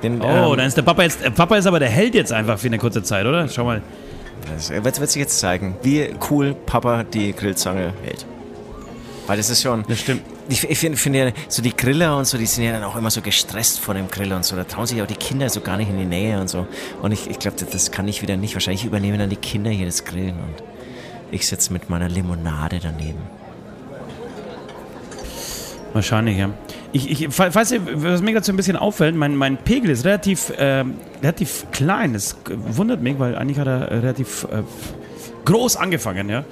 Den, Oh, ähm, dann ist der Papa jetzt. Der Papa ist aber der Held jetzt einfach für eine kurze Zeit, oder? Schau mal. Das wird, wird sich jetzt zeigen, wie cool Papa die Grillzange hält. Weil das ist schon. Das stimmt. Ich, finde find ja, so die Griller und so, die sind ja dann auch immer so gestresst vor dem Grill und so. Da trauen sich auch die Kinder so gar nicht in die Nähe und so. Und ich, ich glaube, das, das kann ich wieder nicht. Wahrscheinlich übernehmen dann die Kinder hier das Grillen und ich sitze mit meiner Limonade daneben. Wahrscheinlich, ja. Ich, ich, fa- falls ihr, was mir gerade so ein bisschen auffällt, mein, mein Pegel ist relativ, ähm, relativ klein. Das wundert mich, weil eigentlich hat er äh, relativ äh, groß angefangen, ja.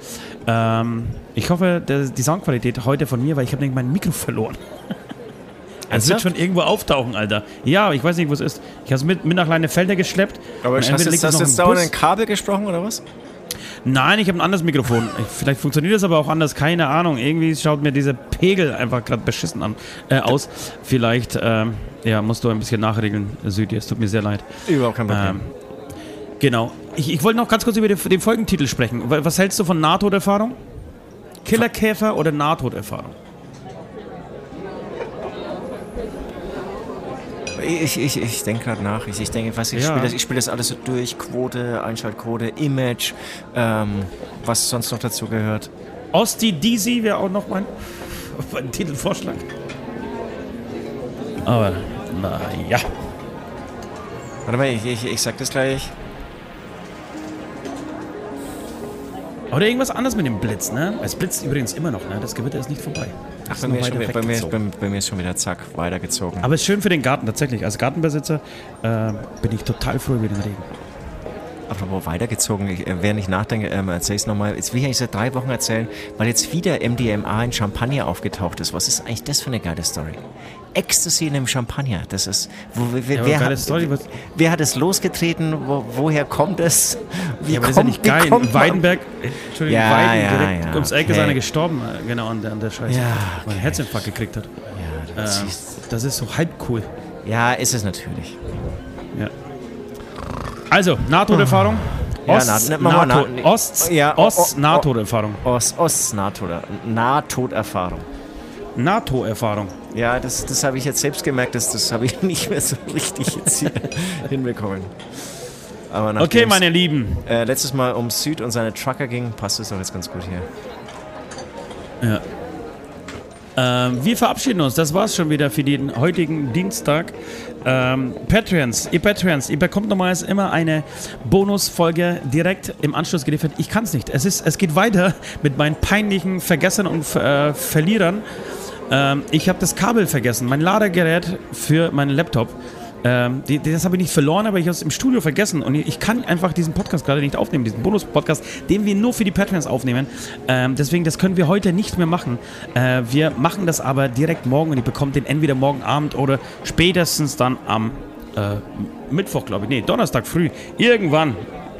Ähm, ich hoffe, der, die Soundqualität heute von mir, weil ich habe nämlich mein Mikro verloren. Es wird schon irgendwo auftauchen, Alter. Ja, ich weiß nicht, wo es ist. Ich habe es mit, mit nach kleine Felder geschleppt. Aber hast, du jetzt- hast jetzt Bus- ein Kabel gesprochen oder was? Nein, ich habe ein anderes Mikrofon. Ich, vielleicht funktioniert das aber auch anders, keine Ahnung. Irgendwie schaut mir dieser Pegel einfach gerade beschissen an, äh, aus. Vielleicht ähm, ja, musst du ein bisschen nachregeln, Südi. Es tut mir sehr leid. Überhaupt kein Problem. Ähm, genau. Ich, ich wollte noch ganz kurz über den, den Folgentitel sprechen. Wa- Was hältst du von Nahtoderfahrung? Killerkäfer oder Nahtoderfahrung? Ich, ich, ich denke gerade nach. Ich, ich denke, was ich Ja. spiele das, ich spiel das alles so durch. Quote, Einschaltquote, Image, ähm, was sonst noch dazu gehört. Osti Disi wäre auch noch mein, mein Titelvorschlag. Aber, naja. Warte mal, ich, ich, ich sag das gleich. Oder irgendwas anderes mit dem Blitz, ne? Es blitzt übrigens immer noch, ne? Das Gewitter ist nicht vorbei. Ach, bei mir, schon, wieder- bei, mir, ist- bei, bei mir ist schon wieder zack, weitergezogen. Aber es ist schön für den Garten tatsächlich. Als Gartenbesitzer äh, bin ich total froh über den Regen. Apropos weitergezogen, ich, äh, während ich nachdenke, ähm, erzähle ich es nochmal. Jetzt will ich eigentlich seit drei Wochen erzählen, weil jetzt wieder MDMA in Champagner aufgetaucht ist. Was ist eigentlich das für eine geile Story? Ecstasy in einem Champagner, das ist. Wo, wer, Ja, wer, hat, Story, was- wer hat es losgetreten? Wo, woher kommt es? Wie Ja, aber das ist ja kommt- nicht geil. kommt Weidenberg, Entschuldigung, Ja, Weiden, ja, direkt ja, ums Eck ist okay. einer gestorben, äh, genau, an der, an der Scheiße. Ja, Weil er einen Herzinfarkt gekriegt hat. Ja, das Ähm, ist, das ist so halb cool. ja, ist es natürlich. Ja. Also, Nahtoderfahrung. Ja, Ost, na- na- machen wir NATO, na- Ost, Ja, oh, Ost, oh, Nahtoderfahrung. Ost, Ost Nahtoder- Nahtoderfahrung. NATO-Erfahrung. Ja, das, das habe ich jetzt selbst gemerkt, das, das habe ich nicht mehr so richtig jetzt hier hinbekommen. Aber Okay, meine Lieben. äh, letztes Mal um Süd und seine Trucker ging, passt es doch jetzt ganz gut hier. Ja. Ähm, wir verabschieden uns. Das war's schon wieder für den heutigen Dienstag. Ähm, Patreons, ihr Patreons, ihr bekommt normalerweise immer eine Bonusfolge direkt im Anschluss geliefert. Ich kann's nicht. Es, ist, es geht weiter mit meinen peinlichen Vergessern und äh, Verlierern. Ähm, ich habe das Kabel vergessen, mein Ladegerät für meinen Laptop. Ähm, die, das habe ich nicht verloren, aber ich habe es im Studio vergessen und ich kann einfach diesen Podcast gerade nicht aufnehmen, diesen Bonus-Podcast, den wir nur für die Patreons aufnehmen. Ähm, deswegen, das können wir heute nicht mehr machen. Äh, wir machen das aber direkt morgen und ihr bekommt den entweder morgen Abend oder spätestens dann am äh, Mittwoch, glaube ich. Nee, Donnerstag früh. Irgendwann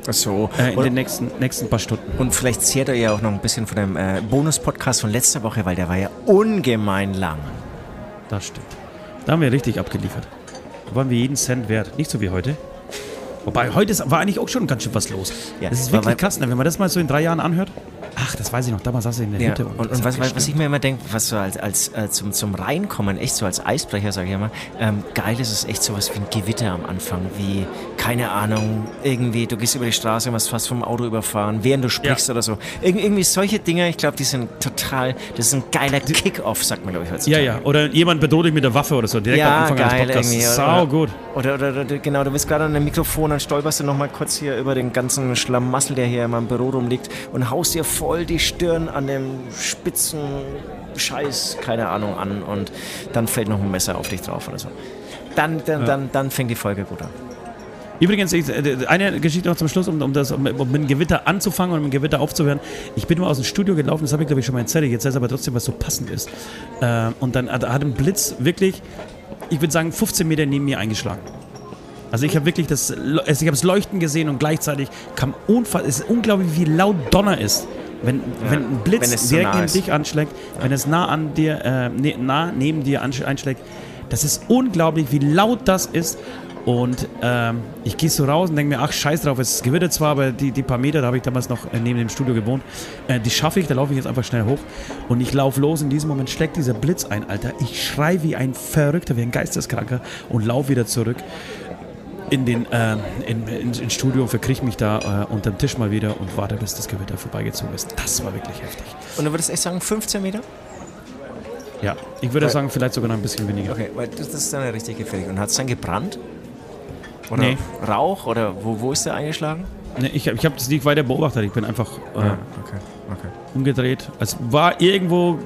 Ach so. äh, in und, den nächsten, nächsten paar Stunden. und vielleicht zehrt ihr ja auch noch ein bisschen von dem äh, Bonus-Podcast von letzter Woche, weil der war ja ungemein lang. Das stimmt. Da haben wir richtig abgeliefert. Da waren wir jeden Cent wert. Nicht so wie heute. Wobei, heute ist, war eigentlich auch schon ganz schön was los. Ja, das ist wirklich krass, ne? wenn man das mal so in drei Jahren anhört. Ach, das weiß ich noch. Damals saß ich in der Ja, Hütte. und, und das was, was ich mir immer denke, was so als, als äh, zum, zum Reinkommen, echt so als Eisbrecher, sage ich immer, ähm, geil ist es echt sowas wie ein Gewitter am Anfang, wie, keine Ahnung, irgendwie, du gehst über die Straße und wirst fast vom Auto überfahren, während du sprichst oder so. Irg irgendwie solche Dinge, ich glaube, die sind total, das ist ein geiler Kick-Off, sagt man, glaube ich, Ja, heutzutage. ja. Oder jemand bedroht dich mit der Waffe oder so. Direkt am Ja, Anfang geil eines Podcasts. irgendwie. Sau gut. Oder, oder, oder genau, du bist gerade an dem Mikrofon, dann stolperst du nochmal kurz hier über den ganzen Schlamassel, der hier in meinem Büro rumliegt und haust dir voll die Stirn an dem spitzen Scheiß, keine Ahnung, an und dann fällt noch ein Messer auf dich drauf oder so. Dann, dann, dann, dann fängt die Folge gut an. Übrigens, ich, äh, eine Geschichte noch zum Schluss, um, um, das, um, um mit dem Gewitter anzufangen und mit dem Gewitter aufzuhören. Ich bin mal aus dem Studio gelaufen, das habe ich glaube ich schon mal erzählt, jetzt ist aber trotzdem, was so passend ist. Äh, und dann hat, hat ein Blitz wirklich, ich würde sagen, 15 Meter neben mir eingeschlagen. Also ich habe wirklich das, also ich habe das Leuchten gesehen und gleichzeitig kam unfall, es ist unglaublich, wie laut Donner ist. Wenn, wenn ein Blitz wenn es so direkt nah neben ist. dich anschlägt, wenn es nah an dir, äh, ne, nah neben dir einschlägt, das ist unglaublich, wie laut das ist. Und ähm, ich gehe so raus und denke mir, ach scheiß drauf, es gewittert zwar, aber die, die paar Meter, da habe ich damals noch äh, neben dem Studio gewohnt, äh, die schaffe ich, da laufe ich jetzt einfach schnell hoch. Und ich laufe los, in diesem Moment schlägt dieser Blitz ein, Alter. Ich schrei wie ein Verrückter, wie ein Geisteskranker und laufe wieder zurück in den äh, in, in, ins Studio und verkrieche mich da äh, unterm Tisch mal wieder und warte, bis das Gewitter vorbeigezogen ist. Das war wirklich heftig. Und du würdest echt sagen, 15 Meter? Ja, ich würde Weil- sagen, vielleicht sogar noch ein bisschen weniger. Okay, weil das, ist dann richtig gefährlich. Und hat es dann gebrannt? Oder Nee. Rauch? Oder wo, wo ist der eingeschlagen? Nee, ich ich habe das nicht weiter beobachtet. Ich bin einfach äh, okay, okay. umgedreht. Es war irgendwo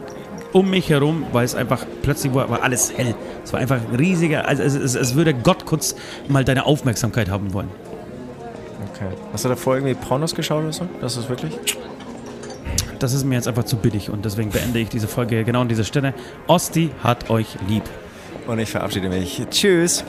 um mich herum, weil es einfach plötzlich war, war alles hell. Es war einfach ein riesiger, also es, es, es würde Gott kurz mal deine Aufmerksamkeit haben wollen. okay. Hast du davor irgendwie Pornos geschaut oder so? Das ist wirklich? Das ist mir jetzt einfach zu billig und deswegen beende ich diese Folge genau an dieser Stelle. Osti hat euch lieb. Und ich verabschiede mich. Tschüss.